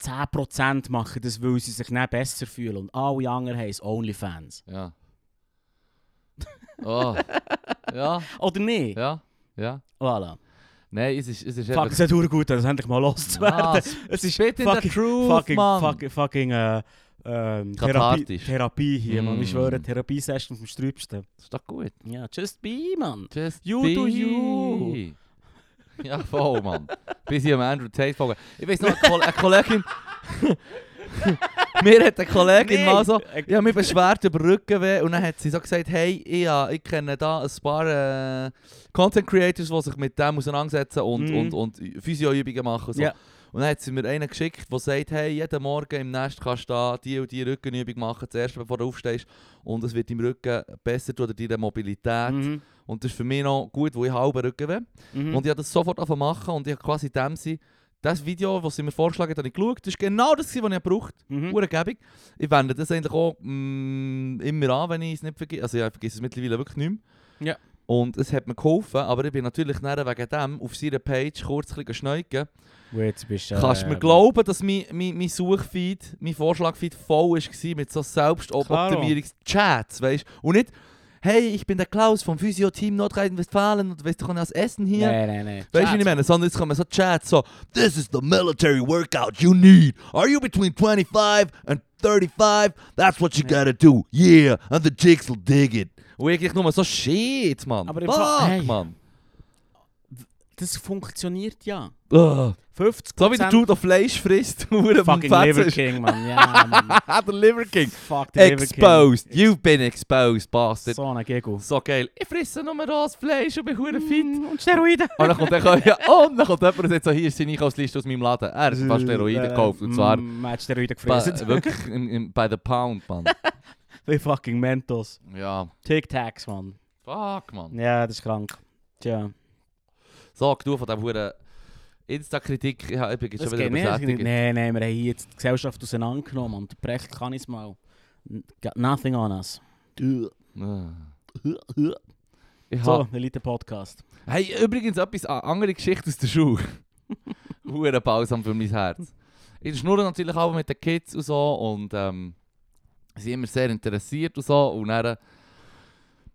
10% machen das, weil sie sich nicht besser fühlen. Und alle anderen haben es Onlyfans. Ja. Oh. ja, Oder nicht? ja, ja. Voilà. Nein, es ist, es ist Fuck, einfach... es hat verdammt gut, das endlich mal loszuwerden. Ah, es ist fucking- the truth, fucking, fucking, fucking äh, ähm, Therapie. Therapie hier, man. Mm. Ich schwöre, Therapiesession vom Strübsten. Das ist doch gut. Ja, just be, man. Just You be. do you. Ja, voll, Mann. Bis ich am Andrew Tate folge. Ich weiß noch, eine Kollegin... Mir hat eine Kollegin mal so... Ich habe mich beschwert über Rückenweh und dann hat sie so gesagt, hey, ich, ja, ich kenne da ein paar äh, Content Creators, die sich mit dem auseinandersetzen und, Mhm. und, und Physioübungen machen. und So. Ja. Und dann hat sie mir einen geschickt, der sagt, hey, jeden Morgen im Nest kannst du da die und die Rückenübung machen, zuerst bevor du aufstehst. Und es wird deinem Rücken besser tun oder deine Mobilität. Mhm. Und das ist für mich noch gut, wo ich halben Rückenweh Mhm. Und ich habe das sofort angefangen machen und ich habe quasi in dem Sinne, das Video, das sie mir vorgeschlagen hat, habe ich geschaut. Das ist genau das, was ich gebraucht habe. Mhm. Ich wende das eigentlich auch mm, immer an, wenn ich es nicht vergesse. Also ich vergesse es mittlerweile wirklich nicht mehr. Ja. Und es hat mir geholfen, aber ich bin natürlich nachher wegen dem auf seiner Page kurz ein bisschen jetzt bist, äh, Kannst du mir glauben, dass mein, mein, mein Suchfeed, mein Vorschlagfeed voll war mit so Selbstoptimierungs-Chats, weißt du? Und nicht, hey, ich bin der Klaus vom Physio-Team Nordrhein-Westfalen und weißt du, ich kann das Essen hier. Nein, nein, nein. Weißt du, ich meine? Sondern jetzt kommen so Chats so, This is the military workout you need. Are you between 25 and 35? That's what you gotta do. Yeah, and the chicks will dig it. Und ich nur so, shit, Mann. Aber Fuck. Mann. Das funktioniert ja. Ugh. 50 So wie der Dude, der Fleisch frisst, und Fucking Liver. King, man. Ja, man. der Liver King. Fuck the Liver King. Exposed. You've been exposed, bastard. So ein Giggle. So geil. Ich frisse nur rohes Fleisch und bin hure fit. Mm, Und Steroide. Und dann kommt, dann, ja, und dann kommt jemand und sagt so, hier ist seine Einkaufsliste aus meinem Laden. Er hat ein paar Steroide gekauft. Und zwar Mm, Man hat Steroide gefressen. wirklich bei the pound, Mann. Wie fucking Mentos. Ja. Tic-Tacs, man. Fuck, Mann. Ja, das ist krank. Tja. So, genug von dieser hure Insta-Kritik. Ich bin jetzt Das schon wieder besättigt. Nein, nein, wir haben hier jetzt die Gesellschaft auseinandergenommen und brecht kann ich es mal. Got nothing on us. Ah. Ich So, hab- Elite-Podcast. Hey, übrigens etwas, eine andere Geschichte aus der Schule. Hure Balsam für mein Herz. ich schnurre natürlich auch mit den Kids und so und ähm, sie sind immer sehr interessiert und so und dann,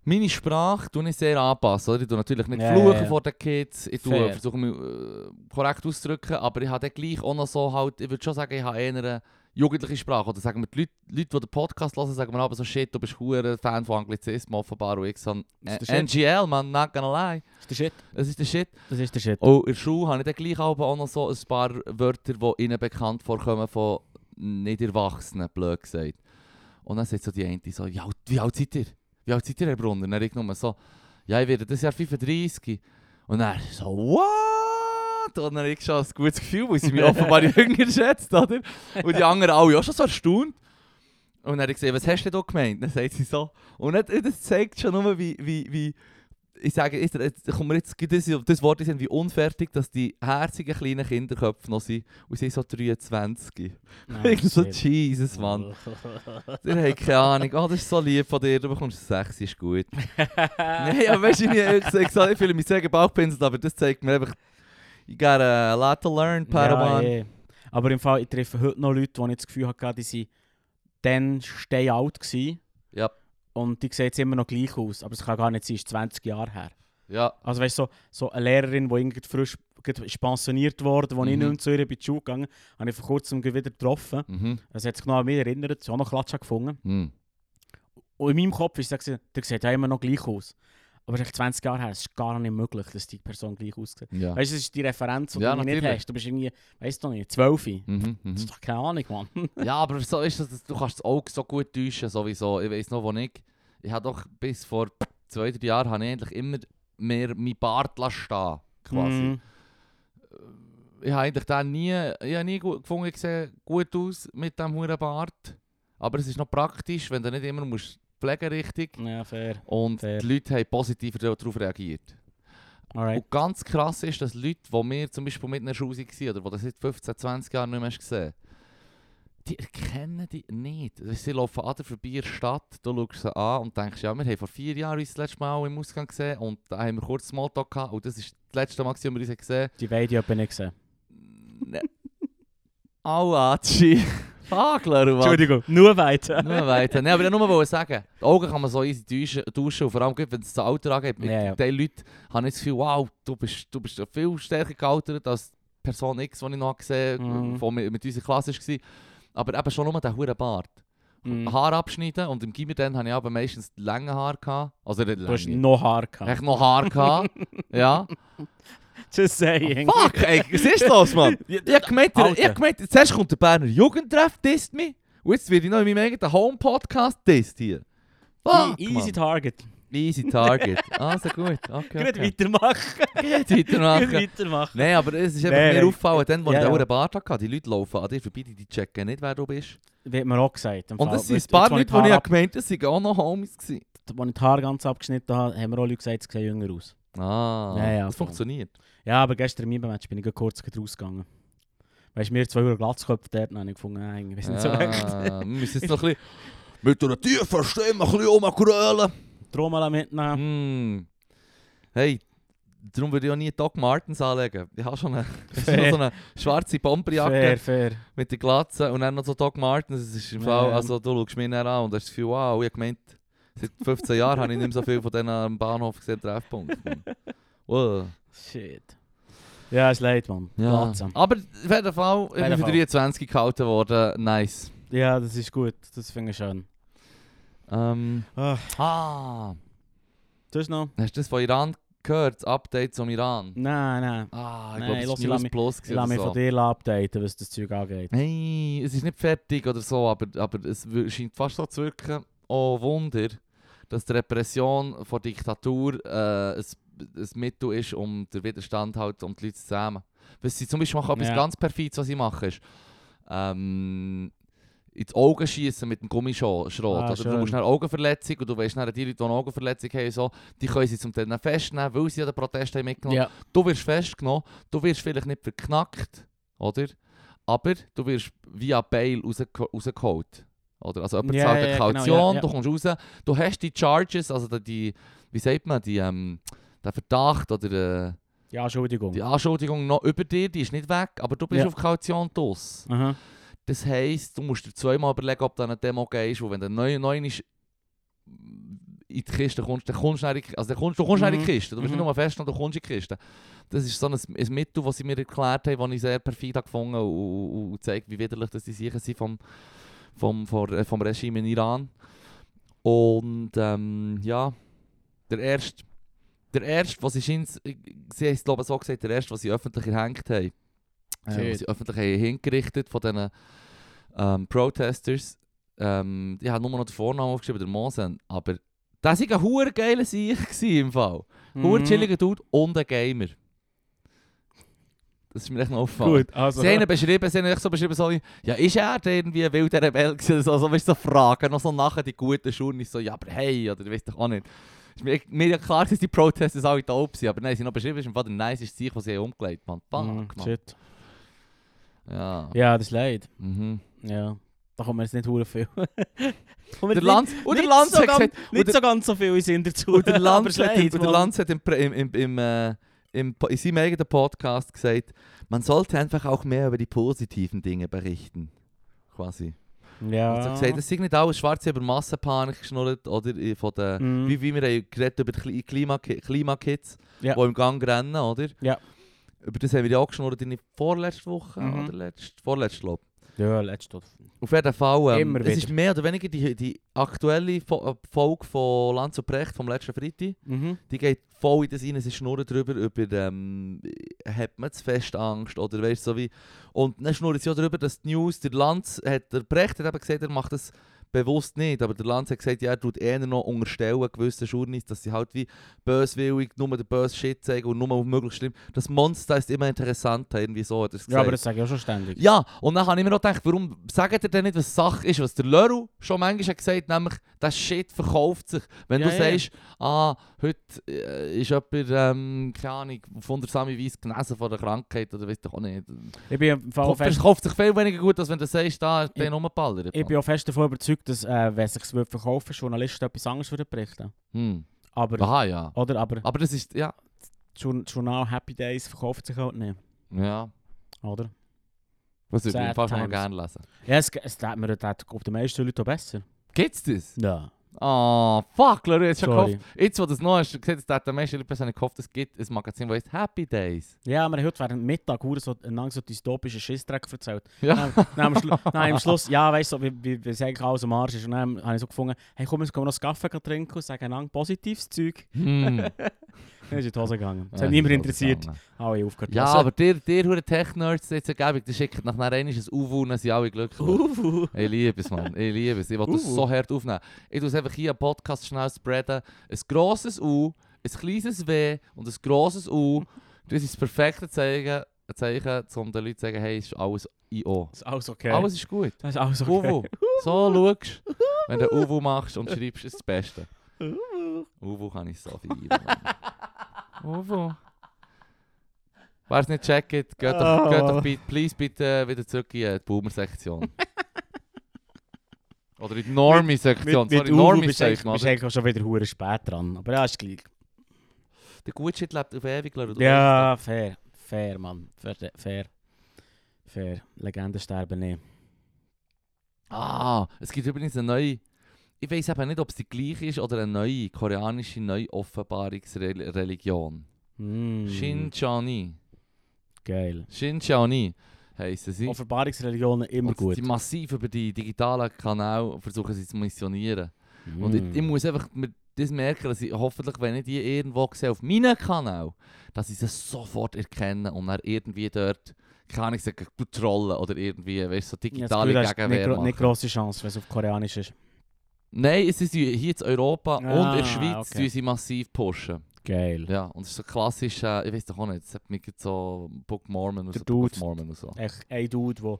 meine Sprache tue ich sehr anpassen. Oder? Ich tue natürlich nicht Ja, fluchen ja. vor den Kids, ich tue, versuche mich äh, korrekt auszudrücken, aber ich habe dann gleich auch noch so halt, ich würde schon sagen, ich habe eher eine jugendliche Sprache. Oder sagen wir, die Leute, Leute, die den Podcast hören, sagen mir aber so, shit, du bist hure Fan von Anglizismen offenbar und ich so, Das äh. NGL, man, not gonna lie. Das ist der Shit. Es ist der Shit. Das ist der Shit. Und in der Schule habe ich dann gleich auch noch so ein paar Wörter, die ihnen bekannt vorkommen von nicht Erwachsenen, blöd gesagt. Und dann sagt so die eine so, ja, wie alt seid ihr? Wie alt seid ihr, Herr Brunner? Und dann ich nur so, ja, ich werde das Jahr 35. Und dann so, what? Und dann habe ich schon ein gutes Gefühl, weil sie mich offenbar jünger schätzt, oder? Und die anderen alle auch schon so erstaunt. Und dann habe ich gesehen, was hast du denn da gemeint? Dann sagt sie so. Und das zeigt schon nur, wie, wie, wie ich sage, jetzt, jetzt kommt mir jetzt das, das Wort ist wie unfertig, dass die herzigen kleinen Kinderköpfe noch sind und sie sind so 23. Ah, ich so. Jesus, Mann. Ihr habt keine Ahnung. Oh, das ist so lieb von dir, du bekommst sechs, ist gut. Nein, aber weißt du, ich, ich, ich, ich fühle mich sehr gebauchpinselt, aber das zeigt mir einfach, you got a lot to learn, Padawan. Ja. Aber im Fall, ich treffe heute noch Leute, die ich das Gefühl hatte, die waren dann stay out gewesen. Und die jetzt immer noch gleich aus. Aber es kann gar nicht sein, es ist 20 Jahre her. Ja, Also weißt du, so, so eine Lehrerin, die irgendwie frisch ist pensioniert wurde, als ich Mhm. nicht mehr zu ihr in die Schule gegangen habe ich vor kurzem wieder getroffen. mhm. Das hat sich noch an mich erinnert, sie hat auch noch Klatschen gefunden. Hm. Und in meinem Kopf ist es, so, der sieht ja immer noch gleich aus. Aber es ist echt 20 Jahre her, es ist gar nicht möglich, dass die Person gleich aussieht. Ja. Weißt du, das ist die Referenz, die Ja, du nicht natürlich. hast. Du bist irgendwie, weißt du nicht, 12. Mhm, mhm. Das ist doch keine Ahnung, Mann. Ja, aber so ist das, du kannst das Auge so gut täuschen, sowieso. Ich weiß noch, wo ich, ich habe doch bis vor zwei, drei Jahren habe ich eigentlich immer mehr mein Bart lassen stehen, quasi. Mhm. Ich habe eigentlich den nie, ich habe nie gefunden, ich sehe gut aus mit diesem Bart. Aber es ist noch praktisch, wenn du nicht immer musst pflegen richtig. Ja, fair. Und Fair. die Leute haben positiver darauf reagiert. Alright. Und ganz krass ist, dass Leute, die mir zum Beispiel mit einer Schule waren oder die das seit 15, 20 Jahren nicht mehr gesehen die erkennen dich nicht. Also Sie laufen an dir vorbei der Stadt, du schaust sie an und denkst, ja, wir haben vor vier Jahren uns das letzte Mal im Ausgang gesehen und da haben wir kurz Smalltalk gehabt und das ist das letzte Mal, wo wir uns gesehen Die Weide habe ich nicht gesehen. Aua-Tschi. Fagler, Mann. Entschuldigung, nur weiter. Nur weiter. Nein, aber ich wollte nur sagen, die Augen kann man so easy duschen, duschen und vor allem, wenn es das Alter angeht, mit Ja, ja. den Leuten habe ich das Gefühl, wow, du bist, du bist viel stärker gealtert als Person X, die ich noch gesehen habe, Mhm. mit, mit unserer Klasse war. Aber eben schon nur der hure Bart. Mhm. Haar abschneiden und im Gimmer dann hatte ich aber meistens lange Haare. Gehabt. Also nicht Du hast lange. noch Haar gehabt. Echt noch Haare gehabt. ja. Just saying. Fuck, ey, was ist das, Mann? Ich hab gemeint, ich hab gemeint, zuerst kommt der Berner Jugendtreff, disst mich. Und jetzt werde ich noch in meinem eigenen Home-Podcast disst hier. Fuck, Easy Mann. Target. Easy Target. Also gut, okay. Gut okay. weitermachen. Gut Gut weitermachen. weitermachen. Nein, aber es ist einfach Nee, mir nee. auffallen, dann, wo Ja, ich ja. den Bart hatte, die Leute laufen an dir vorbei, die checken nicht, wer du bist. Wird mir auch gesagt. im Und es sind ein paar Leute, ich die ich gemeint das waren auch noch Homies. Als ich die Haare ganz abgeschnitten habe, haben mir auch Leute gesagt, es sieht jünger aus. Ah, Ja, ja, das voll. funktioniert. Ja, aber gestern in meinem Match bin ich kurz rausgegangen. Weißt du, mir zwei Uhr Glatzköpfe dort, habe ich gefunden, nein, wir sind so recht. Wir müssen jetzt noch ein bisschen mit einer tiefen Stimme ein bisschen rumgrölen. Trommel mitnehmen. Hm. Hey, darum würde ich auch nie Doc Martens anlegen. Ich habe schon eine, Fair. so eine schwarze Bomberjacke Fair, fair. mit der Glatze und dann noch so Doc Martens. Es ist im Fall, ja. also du schaust mich dann an und hast das Gefühl, wow, ich habe gemeint, seit 15 Jahren habe ich nicht mehr so viel von denen am Bahnhof gesehen, Treffpunkt. Wow. Shit. Ja, ist leid, Mann. Ja. Glatze. Aber auf jeden Fall, ich bin für Fall. 23 gehalten worden. Nice. Ja, das ist gut. Das finde ich schön. Ähm, Ah, ah, hast noch? hast du das von Iran gehört? Das Update zum Iran? Nein, nein. Ah, ich Nein, glaube, das los, ist ich lass News mich- Plus Ich gewesen lasse oder mich so. von dir updaten, was das Zeug angeht. Hey, es ist nicht fertig oder so, aber, aber es scheint fast so zu wirken. Oh Wunder, dass die Repression von Diktatur äh, ein, ein Mittel ist, um den Widerstand halt, um die Leute zusammen. Was sie zum Beispiel machen, etwas Ja. ganz perfides, was sie machen, ist ähm, ins Auge schießen mit dem Gummischrot. Ah, oder du musst eine Augenverletzung und du weißt dann, die Leute, die eine Augenverletzung haben, so, die können sie zum Teil festnehmen, weil sie an den Protest haben mitgenommen Ja. du wirst festgenommen, du wirst vielleicht nicht verknackt, oder? Aber du wirst via Bail rausge- rausgeholt. Oder? Also jemand Ja, zahlt eine ja, genau, Kaution, ja. du kommst raus, du hast die Charges, also die, die wie sagt man, die, ähm, der Verdacht oder äh, Ja, Entschuldigung. Die Anschuldigung noch über dir, die ist nicht weg, aber du bist auf Kaution draus. Aha. Das heisst, du musst dir zweimal überlegen, ob du an eine Demo gehst, und wenn du neu, neu in die Kiste kommst, dann kommst du, dann in die- also dann kommst, du kommst dann in die Mhm. Kiste. Du bist Mhm. nicht nur fest, sondern du kommst in die Kiste. Das ist so ein, ein Mittel, das sie mir erklärt haben, das ich sehr perfid habe gefunden habe und, und, und zeigt, wie widerlich das die sicher sind vom, vom, vom, vom Regime in Iran. Und ähm, ja, der erste, der erste, was ich ins, sie haben es glaube ich so gesagt, der erste, was sie öffentlich erhängt haben, äh, Shit. was sie öffentlich haben hingerichtet von diesen ähm, Protesters, ähm, ich habe nur noch den Vornamen aufgeschrieben, der Mosen, aber das war ein hure geiler Sieg im Fall. Mhm. chilliger Dude und ein Gamer. Das ist mir echt noch aufgefallen. Gut, also. Sie haben ihn beschrieben, sie haben ihn so beschrieben, so, ja, ist er denn irgendwie ein wilder Rebell gewesen? So, so, weißt du, so Fragen, noch so nachher die guten Schuhe, so, ja, aber hey, oder weißt doch auch nicht. Ist mir, mir ja klar, dass die Protesters alle taub sind, aber nein, sie haben noch beschrieben, ist im Fall der nice Sieg, was sie haben umgelegt man. Fuck, man. Shit. Ja. Ja, das ist leid. Mhm. Ja. Da kommt mir jetzt nicht hure viel. Und Der nicht- Lanz, und der nicht Lanz so hat ganz- gesagt, Nicht so ganz so viel in Sinn dazu. und der Lanz hat, leid, der. Lanz hat im, im, im, im, äh, im, in seinem eigenen Podcast gesagt, man sollte einfach auch mehr über die positiven Dinge berichten. Quasi. Ja. Hat gesagt, es sind nicht alles Schwarze über Massenpanik geschnurrt oder von den, Mhm. wie, wie wir haben geredet über die Kli- Klima- Klimakids, Ja. die im Gang rennen, oder? Ja. Über das haben wir ja auch geschnurrt in der vorletzten Woche, Mhm. oder letzte, vorletzte, glaube Ja, letztes Auf jeden Fall, ähm, Immer es ist mehr oder weniger die, die aktuelle Fo äh, Folge von Lanz und Brecht vom letzten Freitag. Mhm. Die geht voll in das rein, es ist nur darüber, über, ähm, hat man zu fest Angst oder weißt so wie. Und dann schnurren sie auch darüber, dass die News, der Lanz, hat, der Brecht hat eben gesagt, er macht das bewusst nicht, aber der Lanz hat gesagt, ja, er tut eher noch unterstellen gewissen Journeys, dass sie halt wie böswillig nur den bösen Shit zeigen und nur auf möglichst schlimm. Das Monster ist immer interessanter, irgendwie so hat er Ja, aber das sage ich auch schon ständig. Ja, und dann habe ich mir noch gedacht, warum sagt ihr denn nicht, was Sache ist, was der Leru schon manchmal hat gesagt nämlich, das Shit verkauft sich. Wenn Ja, du ja. sagst, ah, heute äh, ist jemand, ähm, keine Ahnung, auf wundersame Weise genesen von der Krankheit oder weißt du auch nicht. Ich bin im Fall Es fest, verkauft sich viel weniger gut, als wenn du sagst, da den rumballert. ich bin auch fest davon überzeugt, dass, äh, wenn es sich verkaufen Journalisten etwas anderes würden berichten. Hm. Aber, Aha, ja. oder, aber Aber das ist, ja, das Jour- Journal Happy Days verkauft sich halt nicht. ja. Oder? Was würde ich fast noch gerne lesen. Ja, es, es tut mir tut auf den meisten Leuten auch besser. Gibt's das? Ja. Ah, fuck, Leru, jetzt schon Sorry. gehofft. Jetzt, wo du das noch hast, gesehen, dass der Mensch persönlich gehofft, es gibt ein Magazin, das heißt Happy Days. Ja, wir haben heute während Mittag hure so, einen so dystopischen Schissdreck erzählt. Ja. Dann, dann, am, Schlu am Schluss, ja, weißt du, so, wie, wie, wie es eigentlich alles am Arsch ist. Und dann habe ich so gefunden, hey, komm, jetzt können wir noch einen Kaffee trinken und sagen einander positives Zeug. Hm. Dann ist in die Hose gegangen. Das Ja, hat niemand interessiert. Alle aufgehört. Ja, hören. aber dir, dir hure Tech-Nerds, jetzt ergebe die schicken nach einer ein UV und dann sind alle glücklich. Uh, Ich liebe es, Mann. Ich liebe es. Ich will das so hart aufnehmen. Ich tue es einfach hier am Podcast schnell spreaden. Ein grosses U, ein kleines W und ein grosses U. Das ist das perfekte Zeichen, Zeichen um den Leuten zu sagen, hey, es ist alles IO. ist alles okay. Alles ist gut. das ist alles okay. UV. So schaust wenn du UV machst und schreibst, ist das Beste. UV kann ich so feiern. Mann. UV. Wer es nicht checkt, geht doch, Oh. geht doch bitte, please bitte wieder zurück in die Boomer-Sektion. Oder in die Normie-Sektion. Mit, mit Sorry, Normie bist du eigentlich, sagt man. bist oder? eigentlich auch schon wieder hure spät dran. Aber ja, ist gleich. Der gute Shit lebt auf ewig, du Ja, fair. Fair, Mann. Fair. Fair. fair. Legenden sterben nicht. Ah, es gibt übrigens eine neue... Ich weiß eben nicht, ob es die gleiche ist oder eine neue koreanische Neuoffenbarungsreligion. Mm, Shinchani. Geil. Shinchani heissen sie. Offenbarungsreligionen immer Und gut. Die massiv über die digitalen Kanäle versuchen sie zu missionieren. Und ich, Mm. ich muss einfach mir das merken, dass ich hoffentlich, wenn ich die irgendwo sehe auf meinem Kanal, dass ich sie sofort erkenne und dann irgendwie dort, keine Ahnung, sagen, trollen oder irgendwie, weißt du, so Ja, digitale hast Gegenwehr nicht, gro nicht grosse Chance, wenn es auf Koreanisch ist. Nein, es ist hier in Europa und in Ah, der Schweiz okay. sie massiv pushen. Geil. Ja, und es ist so klassisch, äh, ich weiß doch auch nicht, es hat mich so Book Mormon und Der so, Dude. Mormon und so. Echt ein Dude, der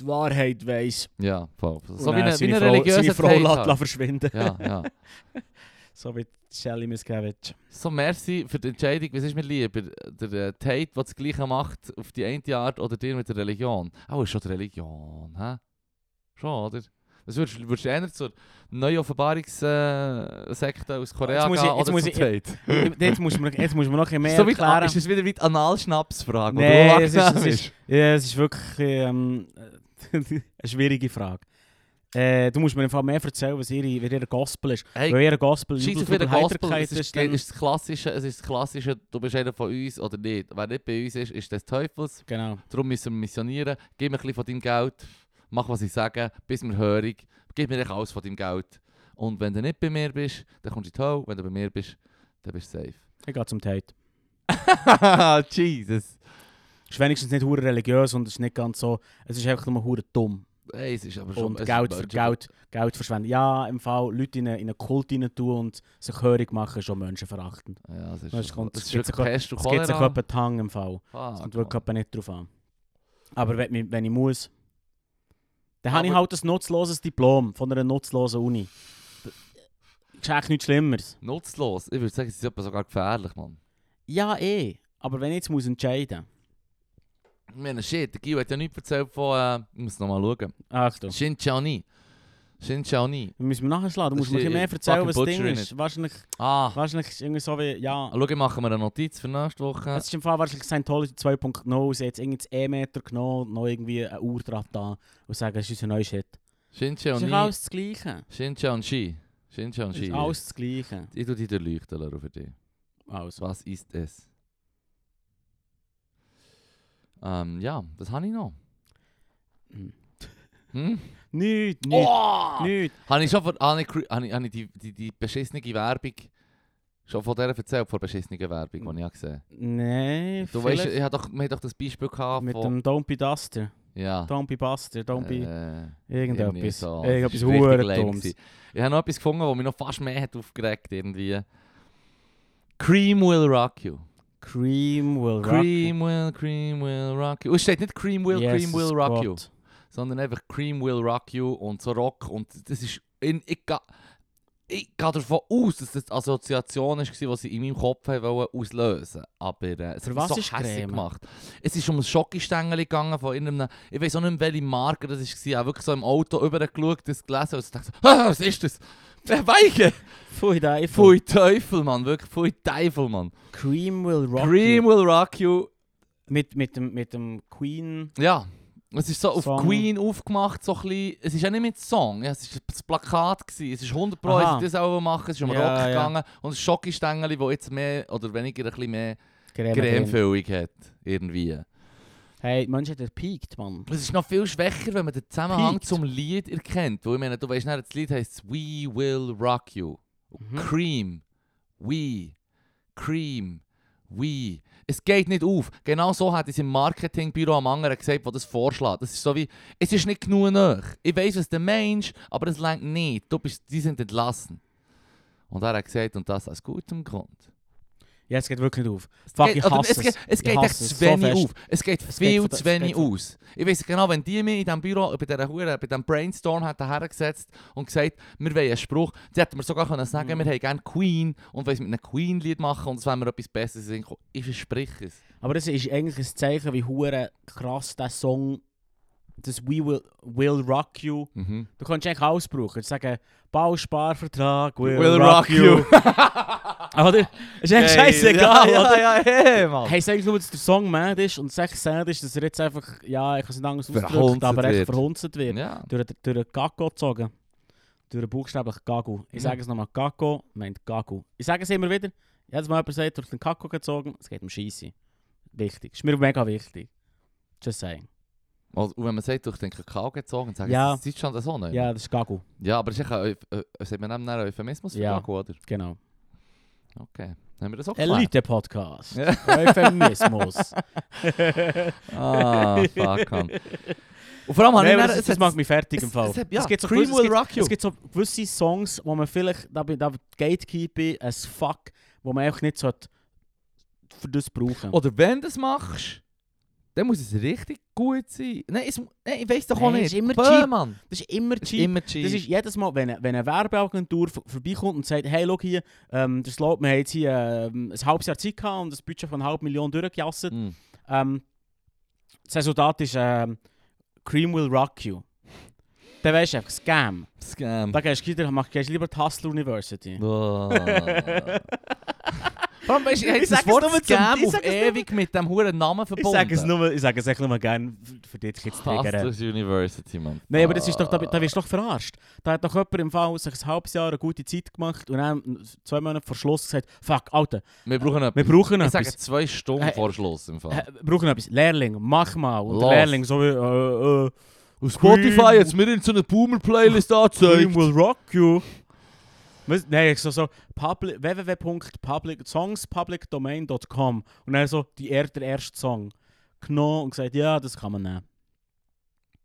die Wahrheit weiss. Ja, voll. und So wie eine, wie eine Frau, religiöse seine Frau lässt verschwinden. Ja, ja. So wie Shelly Miscavige. So, merci für die Entscheidung. Was ist mir lieber? Der äh, Tate, der das Gleiche macht auf die eine Art oder dir mit der Religion? Auch ist schon die Religion, hä? Schon, oder? Was würdest, würdest du eher zur Neuoffenbarungssekte Sekte aus Korea Jetzt muss gehen jetzt oder muss ich- jetzt, muss man, jetzt muss man noch ein mehr So wie die, erklären. ist das wieder wie die Analschnapsfrage? du es ist, es, ist, ja, es ist wirklich ähm, eine schwierige Frage. Äh, du musst mir einfach mehr erzählen, was ihre, wie ihr Gospel ist. Hey, Weil ihr Gospel Jubel- jeden Gospel, Heiterkeit es ist, dann- ist das klassische, es ist das klassische, du bist einer von uns oder nicht. Wer nicht bei uns ist, ist des Teufels. Genau. Darum müssen wir missionieren. Gib mir ein bisschen von deinem Geld, mach was ich sage, bis mir hörig. Gib mir alles von deinem Geld. Und wenn du nicht bei mir bist, dann kommst du in die Hölle. Wenn du bei mir bist, dann bist du safe. Ich gehe zum Tate. Jesus. Es ist wenigstens nicht hure religiös und es ist nicht ganz so. Es ist einfach nur hure dumm. Hey, es ist aber schon... Und Geld, für Geld, Geld verschwenden. Ja, im Fall Leute in einen, in einen Kult rein tun und sich hörig machen, ist schon menschenverachtend. Ja, es ist, Es kommt- es es ist gibt wirklich sich- Pest und Es gibt sich etwa Tang im Fall. Ah, Es kommt komm. wirklich nicht drauf an. Aber wenn, wenn ich muss, dann habe ich halt ein nutzloses Diplom von einer nutzlosen Uni. Das ist eigentlich nichts Schlimmeres. Nutzlos. Ich würde sagen, es ist sogar gefährlich, Mann. Ja, eh. Aber wenn ich jetzt muss entscheiden Ich meine, shit, der Guido hat ja nichts erzählt von... Äh, ich muss nochmal schauen. Achtung, Xinjiang. Xinjiang. wir müssen nachschlagen. Du musst mir mehr erzählen, was das Ding ist. Wahrscheinlich, Ah. wahrscheinlich ist irgendwie so wie, ja... Schau, ich mache mir eine Notiz für nächste Woche. Es ist im Fall wahrscheinlich Scientology 2.0. Sie hat jetzt irgendwie E-Meter genommen noch irgendwie eine Uhr dran da und sagen, es ist unser neues Shit. Es ist alles das Gleiche. Xinjiang Shi. Xinjiang Es Shi. ist alles das Gleiche. Ich tue dich durchleuchten lassen für dich. Also. Was ist es? Ähm, ja, das habe ich noch. Hm. Nicht, nicht, Oh! nicht. Habe ich schon von, habe ich, habe ich, habe die, die, die beschissene Werbung schon von der erzählt, von der beschissenen Werbung, die ich habe gesehen Nein, Du weißt, ich habe doch, wir haben doch das Beispiel gehabt mit von... dem Don't be Duster. ja. Don't be Buster, don't be... Äh, irgendetwas. so. Irgendetwas Das ist richtig hure lame Dummes. gewesen. Ich habe noch etwas gefunden, was mich noch fast mehr hat aufgeregt irgendwie. Cream will rock you. Cream will rock Cream will, cream will rock you. Und es steht nicht Cream will, Jesus cream will rock you. Sondern einfach Cream will rock you und so Rock. Und das ist... In, ich gehe ich gehe davon aus, dass das die Assoziation war, die sie in meinem Kopf wollen auslösen Aber äh, es Für hat mich so hässlich gemacht. Es ist um ein Schokistängel gegangen von irgendeinem... Ich weiß auch nicht mehr, welche Marke das war. Ich habe wirklich so im Auto rübergeschaut, das gelesen und dachte so, ah, was ist das? Wer Weiche? Pfui, Teufel. Pfui Teufel, Mann. Wirklich, pfui Teufel, Mann. Cream will rock Cream you. will rock you. Mit, mit, dem, mit dem Queen... Ja, es ist so auf Song. Queen aufgemacht, so ein bisschen, es ist ja nicht mit Song, ja, es ist das Plakat gewesen, es ist 100 Pro, Aha. ist das auch machen, es ist um Ja, Rock ja. gegangen und ein Schokistängel, das jetzt mehr oder weniger ein bisschen mehr. Cremefüllung hat, irgendwie. Hey, die Menschen hat peaked, Mann. Es ist noch viel schwächer, wenn man den Zusammenhang Peaked. zum Lied erkennt, weil ich meine, du weißt nicht, das Lied heisst «We will rock you». Mhm. Cream, we, cream, we. Es geht nicht auf. Genau so hat es im Marketingbüro am anderen gesagt, der das vorschlägt. Das ist so wie, es ist nicht genug nach. Ich weiß, was du meinst, aber es längt nicht. Du bist, die sind entlassen. Und er hat gesagt, und das aus gutem Grund. Ja, es geht wirklich nicht auf. Fuck, Geht- ich hasse es. es. geht, es geht echt zu so wenig fest. auf. Es geht Es viel geht zu wenig aus. Ich weiß genau, wenn die mich in diesem Büro, bei dieser Hure, bei diesem Brainstorm hat hergesetzt und gesagt, wir wollen einen Spruch, die hätten mir sogar können sagen, Mhm. wir hätten gerne Queen und wollen mit einem Queen-Lied machen und es wäre mir etwas Besseres gekommen. Ich verspreche es. Aber das ist eigentlich ein Zeichen, wie hure krass der Song, das We Will, will Rock You, Mhm. du kannst eigentlich alles brauchen. Du sagen, Bausparvertrag will, Will rock, rock you. oder? Ist eigentlich scheißegal, ja, oder? Ja, ja, hey, Mann. Hey, sag nur, dass der Song mad ist und sag sad ist, dass er jetzt einfach, ja, ich kann es nicht anders ausdrücken, aber echt verhunzt wird. Ja. Durch, den- durch den Gago gezogen. Durch den buchstäblich Gago. Ich Ja. sage es nochmal, Gago meint Gago. Ich sage es immer wieder, jedes Mal jemand sagt, durch den Gago gezogen, es geht um Scheisse. Wichtig. Ist mir mega wichtig. Just saying. Und wenn man sagt, durch den Kakao gezogen, sagen Ja. sie, das ist schon der Sonne. Ja, das ist Gago. ja, aber es ist echt ein, sagt einen Euphemismus für Ja. Gago, oder? Genau. Okay. Haben wir das auch geklärt? Elite-Podcast. Ja. Euphemismus. Ah, fuck, man. Und vor allem habe ich dann- das, das macht mich fertig im es- Fall. es hat- ja, es gibt so Cream gewisse- es will gibt- rock you. Es gibt so gewisse Songs, wo man vielleicht, da, bin- da gatekeeping as fuck, wo man einfach nicht so für das brauchen. Oder wenn du es machst, dann muss es richtig gut sein. Nein, es, nein ich weiß doch auch Nein, nicht. ist immer Bö, cheap. Mann. Das ist immer ist cheap. immer cheap. Das ist jedes Mal, wenn, eine- wenn eine Werbeagentur vorbeikommt und sagt, hey, schau hier, ähm, das läuft, wir haben jetzt hier ähm, ein halbes Jahr Zeit gehabt und das Budget von einer halben Million durchgejasset. Mm. Ähm, das Resultat ist ähm, Cream will rock you. Dann weisst du einfach, Scam. Scam. Da gehst du, wieder, mach- gehst du lieber die Hustle University. Allem, weißt du, ich Ich das Wort Scam ich auf ewig mit dem hohen Namen Ich verbunden. sage es nur, ich sage es echt nur gerne für dich jetzt triggern. Hustlers University, Mann. Nein, aber das ist doch, da, da wirst du doch verarscht. Da hat doch jemand im Fall sich ein halbes Jahr eine gute Zeit gemacht und dann zwei Monate vor Schluss gesagt, fuck, Alter, Wir brauchen wir etwas. brauchen Ich sage etwas. zwei Stunden Äh, vor Schluss im Fall. Äh, Wir brauchen etwas. Lehrling, mach mal. Und Los. Lehrling so wie, äh, äh, Auf Spotify es mir in so eine Boomer-Playlist Dream angezeigt. will rock you. Nein, so, so public, www.songspublicdomain.com und dann so die er, der erste Song genommen und gesagt, ja, das kann man nehmen.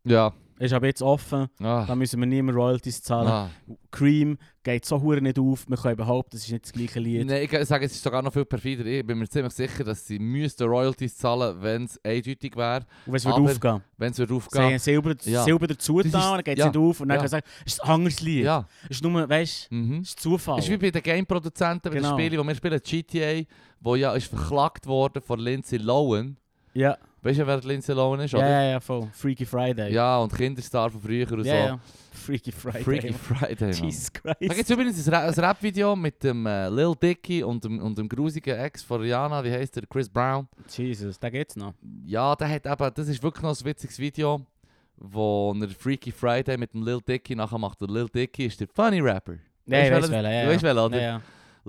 Ja. Ist aber jetzt offen, Ah. da müssen wir nicht mehr Royalties zahlen. Ah. Cream geht so hure nicht auf, wir können behaupten, das ist nicht das gleiche Lied. Nein, ich sage, es ist sogar noch viel perfider. Ich bin mir ziemlich sicher, dass sie müssten Royalties zahlen wenn es eindeutig wäre, Und wenn es wird aber aufgehen. wenn es Sie haben aufgehen Silber, Ja. Silber dazu da, dann geht es ja. nicht auf und dann Ja. sagen, es ist ein anderes Lied. Ja. Es ist nur, weißt du, Mhm. es ist Zufall. Es ist wie bei den Game-Produzenten, bei Genau. den Spielen, die wir spielen, GTA, wo ja ist verklagt worden von Lindsay Lohan. Ja. Weißt du, wer Lindsay Lohan ist, ja, oder? ja, ja, voll. Freaky Friday. Ja, und Kinderstar von früher und ja, so. ja. Freaky Friday. Freaky Friday, man. Jesus Da Christ. gibt es übrigens ein, Ra ein Rap-Video mit dem äh, Lil Dicky und dem, und dem grusigen Ex von Rihanna, wie heißt der? Chris Brown. Jesus, da geht's noch. Ja, der hat eben, das ist wirklich noch ein witziges Video, wo er Freaky Friday mit dem Lil Dicky nachher macht. Der Lil Dicky ist der Funny Rapper. Ja, ich Weißt du, ja. du weißt oder? Ja, ja.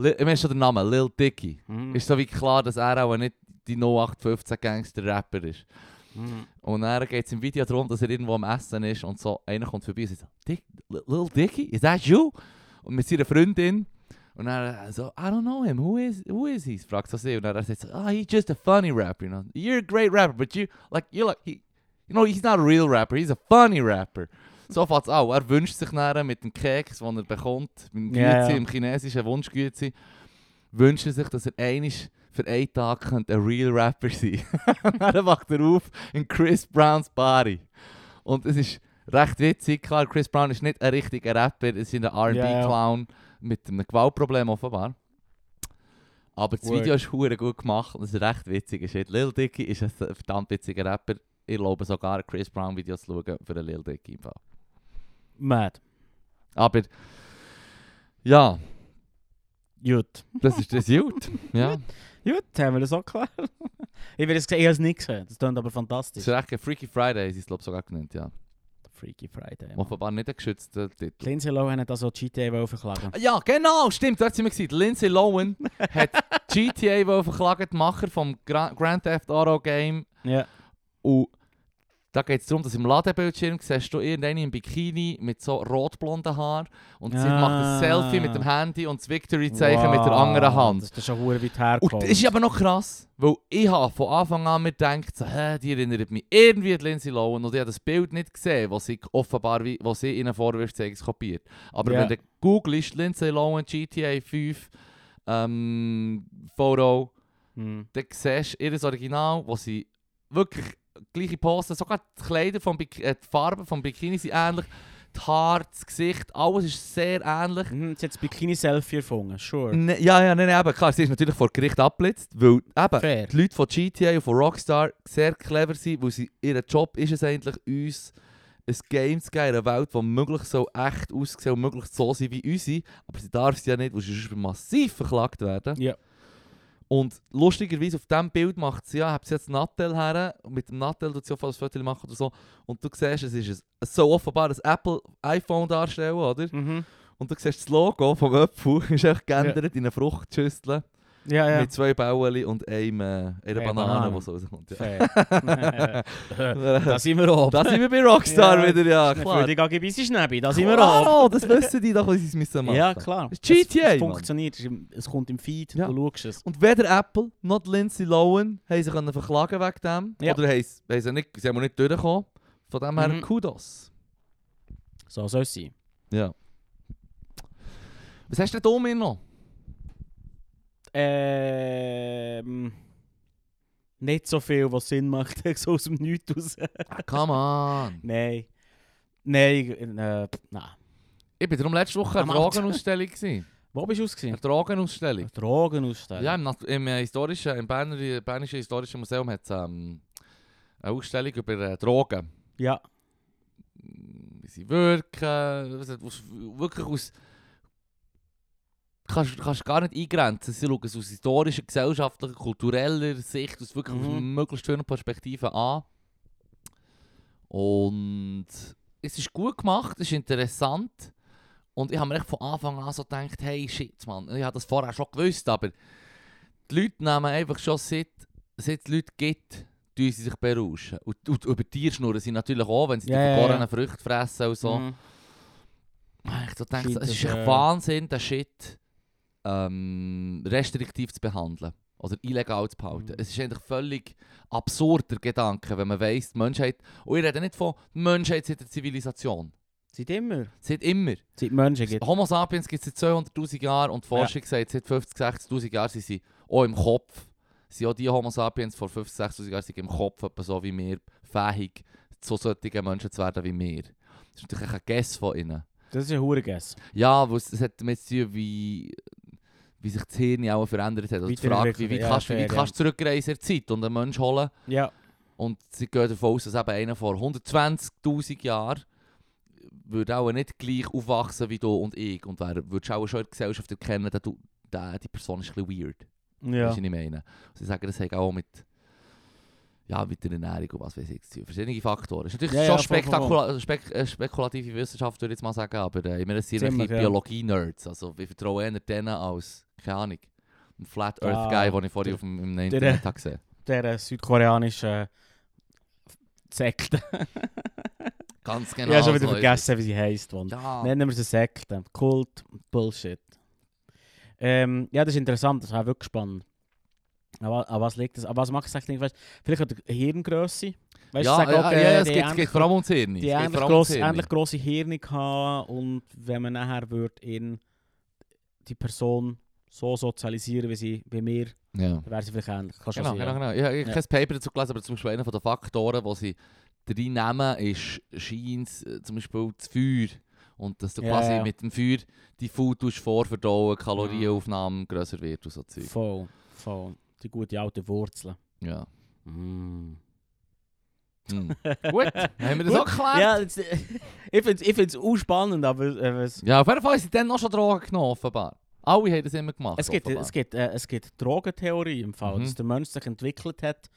Ich meine schon den Namen, Lil Dicky. Mhm. Ist so wie klar, dass er auch nicht die 0815 Gangster-Rapper ist. Mhm. Und dann geht es im Video darum, dass er irgendwo am Essen ist und so einer kommt vorbei und sagt Dick, Li- Lil Dicky, is that you? Und mit seiner Freundin. Und dann so, I don't know him, who is, who is he? Fragt so sie. Und dann sagt so, oh, he's just a funny rapper, you know. You're a great rapper, but you, like, you're like, he, you know, he's not a real rapper, he's a funny rapper. So fängt es an. Er wünscht sich dann mit dem Keks, den er bekommt, mit dem Güezi, Ja, ja. im chinesischen Wunschgüezi, wünscht er sich, dass er einisch für einen Tag könnte ein real Rapper sein Dann wacht er auf in Chris Browns Body. Und es ist recht witzig. Klar, Chris Brown ist nicht ein richtiger Rapper, es ist ein. R&B-Clown mit einem Gewaltproblem offenbar. Aber das. Video ist hure gut gemacht und es ist recht witzig. Lil Dicky ist ein verdammt witziger Rapper. Ich glaube sogar Chris Brown Video zu schauen für einen Lil Dicky im Fall. Mad. Aber ja, Gut. das ist das gut. ja. Gut, haben wir das auch klar. ich habe es nicht gesehen. Das klingt aber Das fantastisch. ist recht ein Freaky Friday, sie es glaube sogar genannt, ja. Freaky Friday. Mann. Offenbar nicht ein geschützter Titel. Lindsay Lohan hat also GTA verklagen. Ja, genau, stimmt, dort sind wir gewesen. Lindsay Lohan hat GTA verklagen, die Macher vom Gra Grand Theft Auto Game. Ja. Und da geht es darum, dass im Ladebildschirm siehst du irgendeinen im Bikini mit so rotblonden Haaren und sie Ah. macht ein Selfie mit dem Handy und das Victory-Zeichen mit der anderen Hand. Das ist schon hure weit Und hergekommen. das ist aber noch krass, weil ich habe von Anfang an mir gedacht, so, hä, die erinnert mich irgendwie an Lindsay Lohan und ich habe das Bild nicht gesehen, was sie offenbar, wie, was sie ihnen vorwirft, sie kopiert. Aber Ja. wenn du googelst, Lindsay Lohan GTA 5 ähm, Foto, Hm. dann siehst du ihr Original, wo sie wirklich gleiche Posen, sogar die Kleider, vom Bik äh, die Farben vom Bikini sind ähnlich, die Haare, das Gesicht, alles ist sehr ähnlich. Mhm, Sie hat das Bikini-Selfie erfunden, sure. Ne, ja, ja, nein, nein, eben, klar, sie ist natürlich vor Gericht abblitzt, weil eben, Fair. die Leute von GTA und von Rockstar sehr clever sind, weil sie, ihr Job ist es eigentlich, uns ein Game zu geben in einer Welt, die möglichst so echt aussieht und möglichst so sein wie unsere, aber sie darf es ja nicht, weil sie sonst massiv verklagt werden. Ja. Und lustigerweise auf diesem Bild macht sie ja, hat sie jetzt Nattel her, und mit dem Nattel tut sie auch ein Foto machen oder so, und du siehst, es ist ein, so offenbar ein Apple iPhone darstellen, oder? Mhm. Und du siehst das Logo vom Apfel, ist echt geändert in eine Fruchtschüssel Ja, ja. mit zwei Bauen und einem, äh, einer Banane, Banane. die so rauskommt. Ja. Fair. da sind wir oben. Da sind wir bei Rockstar Ja, wieder, ja, Für klar. die GGBC Schnäbi, da sind wir oben. Klar, das wissen die doch, was sie es müssen machen. Ja, klar. Das GTA, Es, funktioniert, es, kommt im Feed, Ja. du schaust es. Und weder Apple noch die Lindsay Lohan haben sie können verklagen wegen dem. Ja. Oder haben sie, haben sie, nicht, sie haben nicht durchgekommen. Von dem her Mhm. Kudos. So soll es sein. Ja. Was hast denn du mir noch? Ähm. Nicht so viel, was Sinn macht, so aus dem Nichts raus. Ah, come on. Nein. Nein, äh, nein. Ich war darum letzte Woche Abend. Drogenausstellung. gewesen. Wo bist du ausgesehen? Eine Drogenausstellung. Drogenausstellung. Ja, im, Nat- im, äh, historischen, im Berner, Bernischen Historischen Museum hat es ähm, eine Ausstellung über äh, Drogen. Ja. Wie wie sie wirken. was- Aus, wirklich aus. Kannst, kannst gar nicht eingrenzen. Sie schauen es aus historischer, gesellschaftlicher, kultureller Sicht, aus wirklich Mhm. möglichst schönen Perspektive an. Und es ist gut gemacht, es ist interessant. Und ich habe mir echt von Anfang an so gedacht, hey shit, Mann, ich habe das vorher schon gewusst, aber die Leute nehmen einfach schon seit, seit es Leute gibt, tun sie sich berauschen. Und, und über Tiere schnurren sie natürlich auch, wenn sie Ja, die vergorenen ja. Früchte fressen und so. Mhm. Ich so denke, es ist echt äh, Wahnsinn, den Shit ähm, restriktiv zu behandeln. Oder illegal zu behalten. Mhm. Es ist eigentlich völlig absurder Gedanke, wenn man weiss, die Menschheit... Und ich rede nicht von Menschheit seit der Zivilisation. Seit immer. Seit immer. Seit Menschen gibt. Homo sapiens gibt es seit 200'000 Jahren und die Forschung sagt, seit 50'000, 60'000 Jahren sind sie auch im Kopf. Sind auch die Homo sapiens vor 50'000, 60'000 Jahren sind im Kopf etwa so wie wir fähig, zu solchen Menschen zu werden wie wir. Das ist natürlich ein Guess von ihnen. Das ist ein Hurenguess. Ja, weil es hat damit zu tun, wie, wie sich das Hirn auch verändert hat. Also die Frage, wie, wie, ja, kannst, du- wie fair, kannst du zurückreisen in der Zeit und einen Menschen holen? Ja. Und sie gehen davon aus, dass eben einer vor 120'000 Jahren würde auch nicht gleich aufwachsen wie du und ich. Und wer würdest auch schon in der Gesellschaft erkennen, dass du, der, die Person ist ein bisschen weird. Ja. Weisst du, was ich meine? Sie sagen, das hat auch mit, ja, mit der Ernährung und was weiß ich. Verschiedene Faktoren. Das ist natürlich Ja, schon ja, spektakula spek äh, spekulative Wissenschaft, würde ich jetzt mal sagen, aber äh, ich meine, es sind Ziemlich. Biologie-Nerds. Also ich vertraue eher denen als, keine Ahnung, ein Flat Earth Ah, Guy, den ich vorhin der- auf dem, im der- Internet habe gesehen Der äh, südkoreanische Sekte. Ganz genau. ich habe schon wieder so vergessen, wie sie heisst. Ja. Nennen wir sie Sekte. Kult, Bullshit. Ähm, ja, das ist interessant, das ist auch wirklich spannend. Aber, aber was liegt das? Aber was macht es eigentlich? Weißt, vielleicht an der Hirngröße. Weißt, ja, ja, okay, ja, es die geht, es geht ähnlich- vor allem ums Hirn. Die geht ähnlich, gross, ähnlich grosse Hirne haben und wenn man nachher würde in die Person so sozialisieren wie sie wie wir, Ja. dann wäre sie vielleicht ähnlich. Genau, genau, genau. Ich habe Ja. kein Paper dazu gelesen, aber zum Beispiel einer der Faktoren, die sie drin nehmen, ist scheint äh, zum Beispiel das Feuer. Und dass du Ja, quasi mit dem Feuer die Food vorverdauen, Kalorienaufnahme grösser wird und so Zeug. Voll, voll. Die gute alte Wurzeln. Ja. Mm. Hm. Gut, haben wir das auch geklärt? Ja, das, ich finde es ich find's auch spannend, aber äh, es, Ja, auf jeden Fall haben sie dann noch schon Drogen genommen, offenbar. Alle haben das immer gemacht, es, gibt, offenbar. es, gibt, äh, es gibt Drogentheorie im Fall, Mhm. dass der Mensch sich entwickelt hat,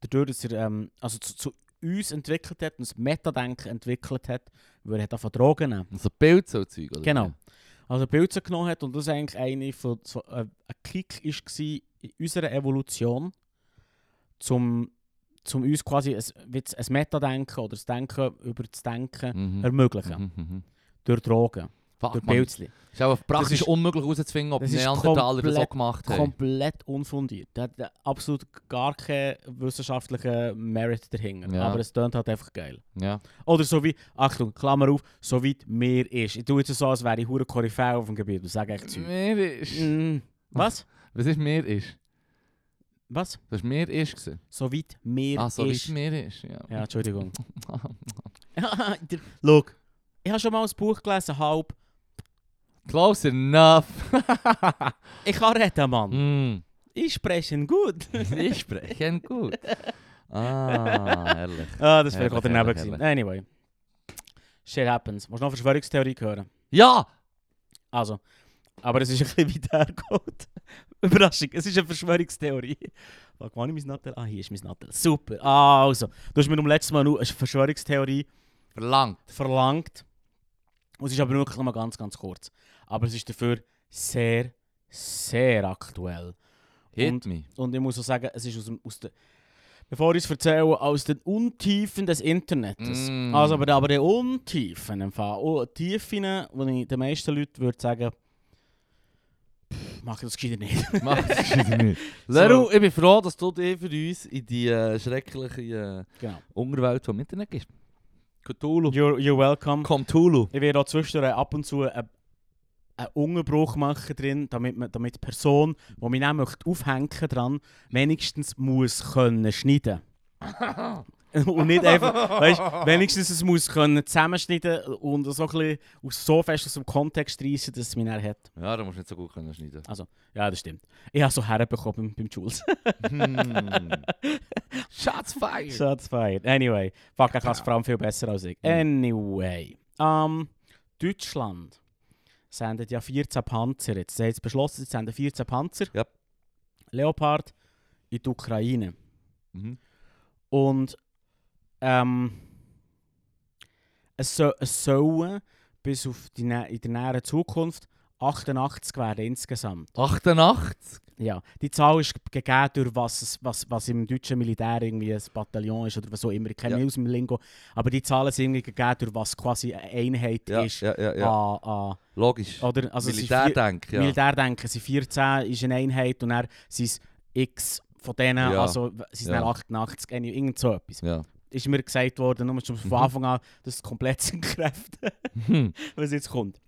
dadurch, dass er ähm, also zu, zu uns entwickelt hat und das Metadenken entwickelt hat, weil er davon Drogen nehmen. So Bild so Zeug, oder? Genau. Also Pilze genommen hat und das eigentlich eine von so, äh, ein Kick war in unserer Evolution, zum, zum uns quasi ein, ein Metadenken oder das Denken über das Denken Mhm. ermöglichen. Mhm, mhm. Durch Drogen, Fuck, durch. Pilzli. ist auch praktisch ist- unmöglich herauszufinden, ob ist Neandertaler das auch gemacht haben. Komplett unfundiert. Da hat absolut gar keinen wissenschaftlichen Merit dahinter. Ja. Aber es tönt halt einfach geil. Ja. Oder so wie, Achtung, Klammer auf, so wie mir ist. Ich tue jetzt so, als wäre ich hure Koryphäe auf dem Gebiet und sage echt Zeug. Mir ist... Mm, was? Was ist mir ist? Was? Das war mir ist. gewesen. So weit mir Ah, so ist. mir ist, ja. Ja, Entschuldigung. Schau, ich habe schon mal ein Buch gelesen, halb. Close enough. Ich kann reden, Mann. mm. Ich spreche gut. Ich spreche gut. Ah, herrlich. ah, das wäre gerade daneben gewesen. Anyway. Shit happens. Musst du noch Verschwörungstheorie hören? Ja! Also. Aber es ist ein bisschen weit hergeholt. Überraschung, es ist eine Verschwörungstheorie. Warte, wann ist mein Nattel? Ah, hier ist mein Nattel. Super. Also, du hast mir um letztes Mal nur eine Verschwörungstheorie Verlangt. verlangt. Und es ist aber wirklich nur ganz, ganz kurz. Aber es ist dafür sehr, sehr aktuell. Hit Und- me. Und ich muss auch sagen, es ist aus, dem, aus der, bevor ich es erzähle, aus den Untiefen des Internets. Mm. Also aber, aber die Untiefen im Fall. Oh, Tiefen, wo ich den meisten Leuten würde sagen, mach das gescheiter nicht. Mach das schon nicht. Leru, ich bin froh, dass du dich für uns in die äh, schreckliche äh, genau. Unterwelt vom Internet gibst. Cthulhu. You're, you're welcome. Cthulhu. Ich werde auch zwischendurch ab und zu einen, einen Unterbruch machen drin, damit, man, damit die Person, die mich dann möchte aufhängen dran, wenigstens muss können schneiden. und nicht einfach, weißt, wenigstens es muss können zusammenschneiden und so ein bisschen aus- so fest aus dem Kontext reissen, dass es mich dann hat. Ja, da musst du nicht so gut können schneiden. Ja, das stimmt. Ich habe so herbekommen beim, beim Jules. hm. Shots fired. Shots fired. Anyway, fuck, er kann es vor allem viel besser als ich. Anyway. ähm, Deutschland sendet ja 14 Panzer jetzt. Sie haben jetzt beschlossen, sie senden 14 Panzer. Ja. Leopard in die Ukraine. Mhm. Und ähm, es, so, es sollen bis auf die, in der näheren Zukunft 88 werden insgesamt. 88? Ja, die Zahl ist gegeben durch was, was, was im deutschen Militär irgendwie ein Bataillon ist oder was auch immer. Ich kenne Ja. aus dem Lingo. Aber die Zahlen sind irgendwie gegeben durch was quasi eine Einheit Ja, ist. ja, ja, ja. An, an, Logisch. oder, also es sind vier- Militärdenk, ja. Militärdenken sind 14 ist eine Einheit und dann sind x von denen, Ja. also sind Ja. dann 88, irgendwie- irgend so etwas. ja. Ist mir gesagt worden, nur schon von Mhm. Anfang an, das ist komplett sind Kräfte, Hm. was jetzt kommt.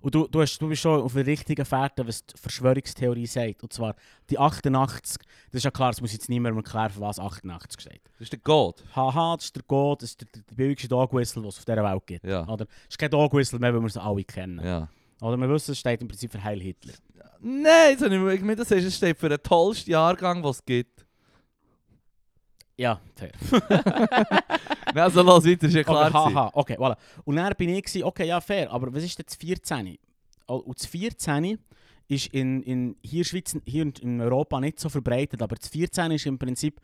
Und du, du, hast, du bist schon auf der richtigen Fährte, was die Verschwörungstheorie sagt. Und zwar die 88, das ist ja klar, das muss jetzt niemandem erklären, für was 88 steht. Das ist der God. Haha, das ist der Code, das ist der, der, billigste Dog Whistle, den es auf dieser Welt gibt. Ja. Oder? Es ist kein Dog Whistle mehr, weil wir sie alle kennen. ja. Oder wir wissen, es steht im Prinzip für Heil Hitler. Nein, jetzt habe ich mir das es steht für den tollsten Jahrgang, den es gibt. Ja, fair. Nein, also los weiter, ist ja klar. okay, haha, okay, voilà. Und dann bin ich, gewesen, okay, ja, fair, aber was ist denn das 14? Oh, Und das 14 ist in, in hier, Schweiz, hier in Europa nicht so verbreitet, aber das 14 ist im Prinzip,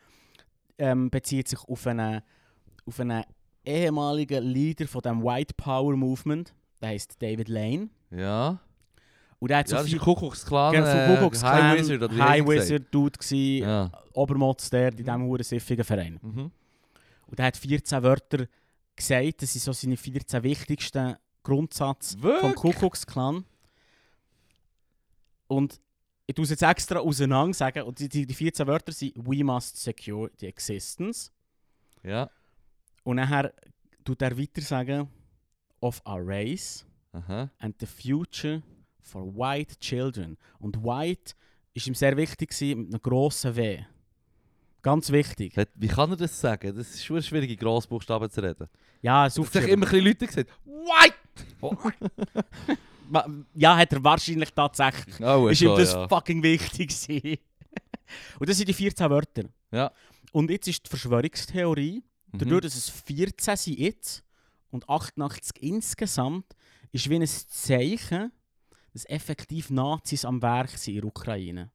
ähm, bezieht sich auf einen, auf einen ehemaligen Leader von dem White Power Movement, der heißt David Lane. Ja. Und der hat so viel... Kuckucksklan. Genau, so äh, Kuckucksklan, High Wizard oder High? Wizard Dude gsi, Ja. Obermotz der, in diesem huren siffigen Verein. Mhm. Und er hat 14 Wörter gesagt, das sind so seine 14 wichtigsten Grundsätze vom Wirklich? Kuckucksklan. Und ich tue es jetzt extra auseinander sagen, und die, die, die 14 Wörter sind «We must secure the existence». Ja. Und nachher tut er weiter sagen «of our race Aha. and the future for white children». Und «white» ist ihm sehr wichtig gewesen, mit einem grossen W. Ganz wichtig. Wie kann er das sagen? Das ist schon schwierig, in Grossbuchstaben zu reden. Ja, es aufgeschrieben. immer ein bisschen Leute gesagt, «White!» Ma- Ja, hat er wahrscheinlich tatsächlich. Oh, ist ihm das ja. fucking wichtig gewesen. Und das sind die 14 Wörter. Ja. Und jetzt ist die Verschwörungstheorie, Mhm. dadurch, dass es 14 sind jetzt und 88 insgesamt, ist wie ein Zeichen, dass effektiv Nazis am Werk sind in der Ukraine.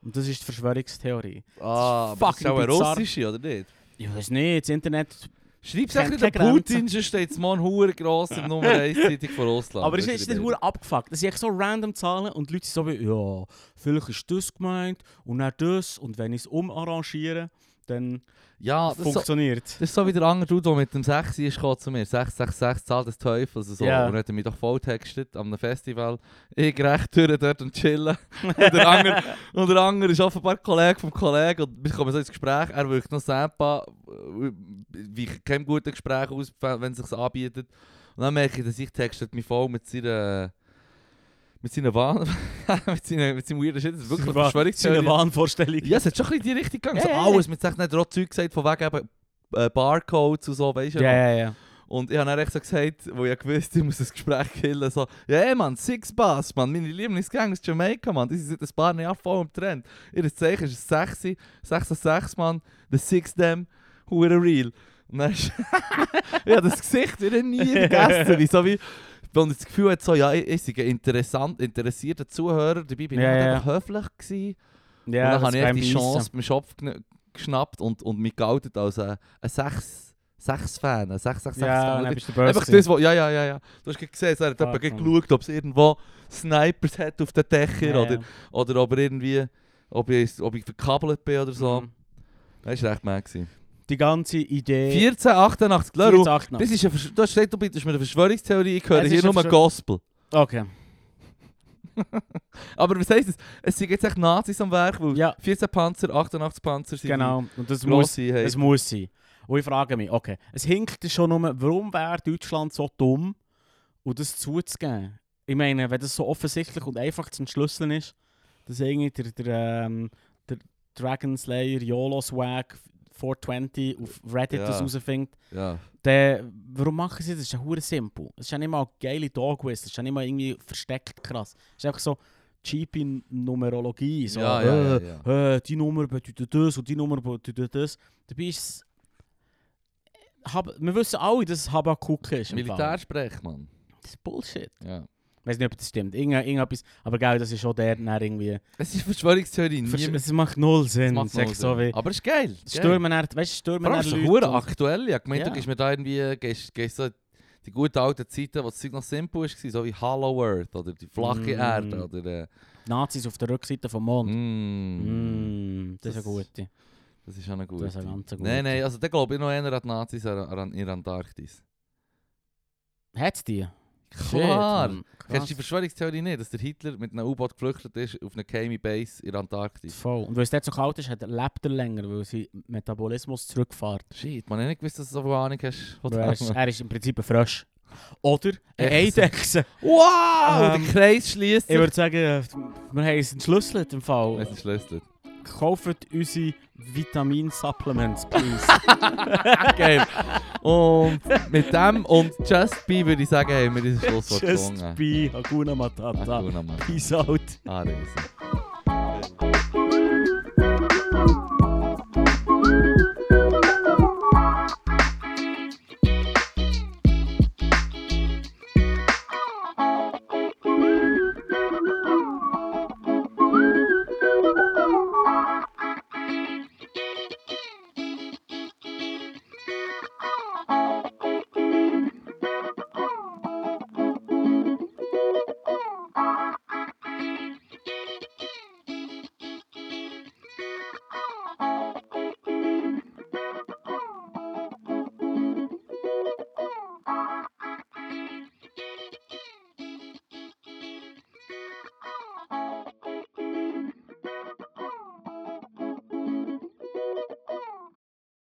Und das ist die Verschwörungstheorie. Ah, Das ist ist auch eine russische, oder nicht? Ich weiß nicht, das Internet... Schreib es keine Grenzen. Putin, sonst steht es morgen hure gross in Nummer 1 Zeitung von Russland. Aber es ist nicht hure abgefuckt. Das sind so random Zahlen und die Leute sind so wie, ja, vielleicht ist das gemeint und dann das und wenn ich es umarrangiere, dann Ja, das ist, so, funktioniert das ist so wie der andere Dude, der mit dem 6 ist zu mir. 666 Zahl des Teufels. So. Ja. Und er hat mich doch voll textet am Festival. Ich recht durch dort und chillen. und, der andere, und der andere ist offenbar Kollege vom Kollegen. Und wir kommen so ins Gespräch. Er wirkt noch Sampa. Wie kein gutes Gespräch aus, wenn es sich anbietet. Und dann merke ich, dass ich textet mich voll mit seiner... Mit seiner Wahn... mit, seiner, mit seinem weirden Shit. Das ist wirklich eine ist Verschwörungstheorie. Wahnvorstellung. Ja, es hat schon ein bisschen in die Richtung gegangen. Ja, so ja, alles. Mit hat er auch Zeug gesagt, von wegen eben äh, Barcodes und so, weißt du? ja, ja, ja. Und ich habe dann echt so gesagt, wo ich gewusst ich muss das Gespräch killen, so, ja ey, Mann, Six Bass, Mann, meine Lieblingsgang aus Jamaica, Mann, die sind seit ein paar Jahren voll im Trend. Ihr Zeichen ist 6, 6 6, Mann, the Six Them, hure real. Und dann ist, habe das Gesicht wieder nie vergessen, wie so wie, und das Gefühl hat so, ja, ich, ich sei ein interessant, interessierter Zuhörer, dabei bin Ja, ich ja. einfach höflich gewesen. ja und dann habe ich die. Chance beim Schopf geschnappt und, und mich geoutet als ein, ein 6 Fan, ein 666 Ja, Fan. du böse. Einfach das, wo, ja, ja, ja, ja. Du hast gesehen, er hat komm. geschaut, ob es irgendwo Snipers hat auf den Dächern Ja, oder, ja. oder ob er irgendwie, ob ich, ob ich verkabelt bin oder so. Mhm. Das war recht mad. Die ganze Idee... 1488, Leru, 1488. das ist eine, Versch- du hast gesagt, du mir eine Verschwörungstheorie, ich höre Es hier ist eine nur Verschwör- Gospel. Okay. Aber was heisst das? Es sind jetzt echt Nazis am Werk, weil Ja, 14 Panzer, 88 Panzer sind genau. Und das muss, grosse haben. es muss sein. Und ich frage mich, okay, es hinkt schon nur, warum wäre Deutschland so dumm, und das zuzugeben? Ich meine, wenn das so offensichtlich und einfach zu entschlüsseln ist, dass irgendwie der, der, ähm, der Dragon Slayer YOLO Swag 420 auf Reddit Ja. das rausfindet, Ja. dann, warum machen sie das? Das ist ja hure simpel. Es ist ja nicht mal geile Dog Whistle, es ist ja nicht mal irgendwie versteckt krass. Es ist einfach so cheapy Numerologie. So, ja, ja, ja, äh, ja. äh, die Nummer bedeutet das und die Nummer bedeutet das. Dabei ist es Hab, wir wissen alle, dass es Habakuk ist. Militärsprech, Mann. Das ist Bullshit. Ja. Ich weiß nicht, ob das stimmt. Irgend, irgendetwas, aber geil, das ist schon der, der irgendwie... Es ist Verschwörungstheorie. Versch- Es macht null es Sinn. macht null so Sinn. wie... Aber es ist geil. es ist. Stürmen er, weißt du, stürmen er ist es Leute und- aktuell. Ich gemeint, Ja. du gehst mir da irgendwie, gehst, gehst so die guten alten Zeiten, wo das Zeug noch simpel war, so wie Hollow Earth oder die flache Mm. Erde oder... Äh, Nazis auf der Rückseite vom Mond. mm, Mm, das ist Das- eine gute. Das ist eine gute. Das ist eine ganz gute. Nein, nein, also da glaube ich noch an die Nazis an, an, in der Antarktis. Hat es die? Klar! Shit. Kennst du die. Verschwörungstheorie nicht, dass der Hitler mit einem U-Boot geflüchtet ist auf eine geheime Base in der Antarktis? Voll. Und weil es dort so kalt ist, lebt er länger, weil sein Metabolismus zurückfährt. Shit, man hat nicht gewusst, dass du so viel Ahnung hast. Er ist, er ist im Prinzip ein Frösch. Oder eine Echse. Eidechse. Wow! Ähm, der Kreis schließt Ich würde sagen, äh, wir haben es entschlüsselt im Fall. Es ist schlüsselig. Kauft unsere Vitamin-Supplements, please. Geil. Und mit dem und Just Be würde ich sagen, haben wir dieses Schlusswort Just gefunden. be Hakuna Matata. Hakuna Matata. Peace out. Ah, Riesen.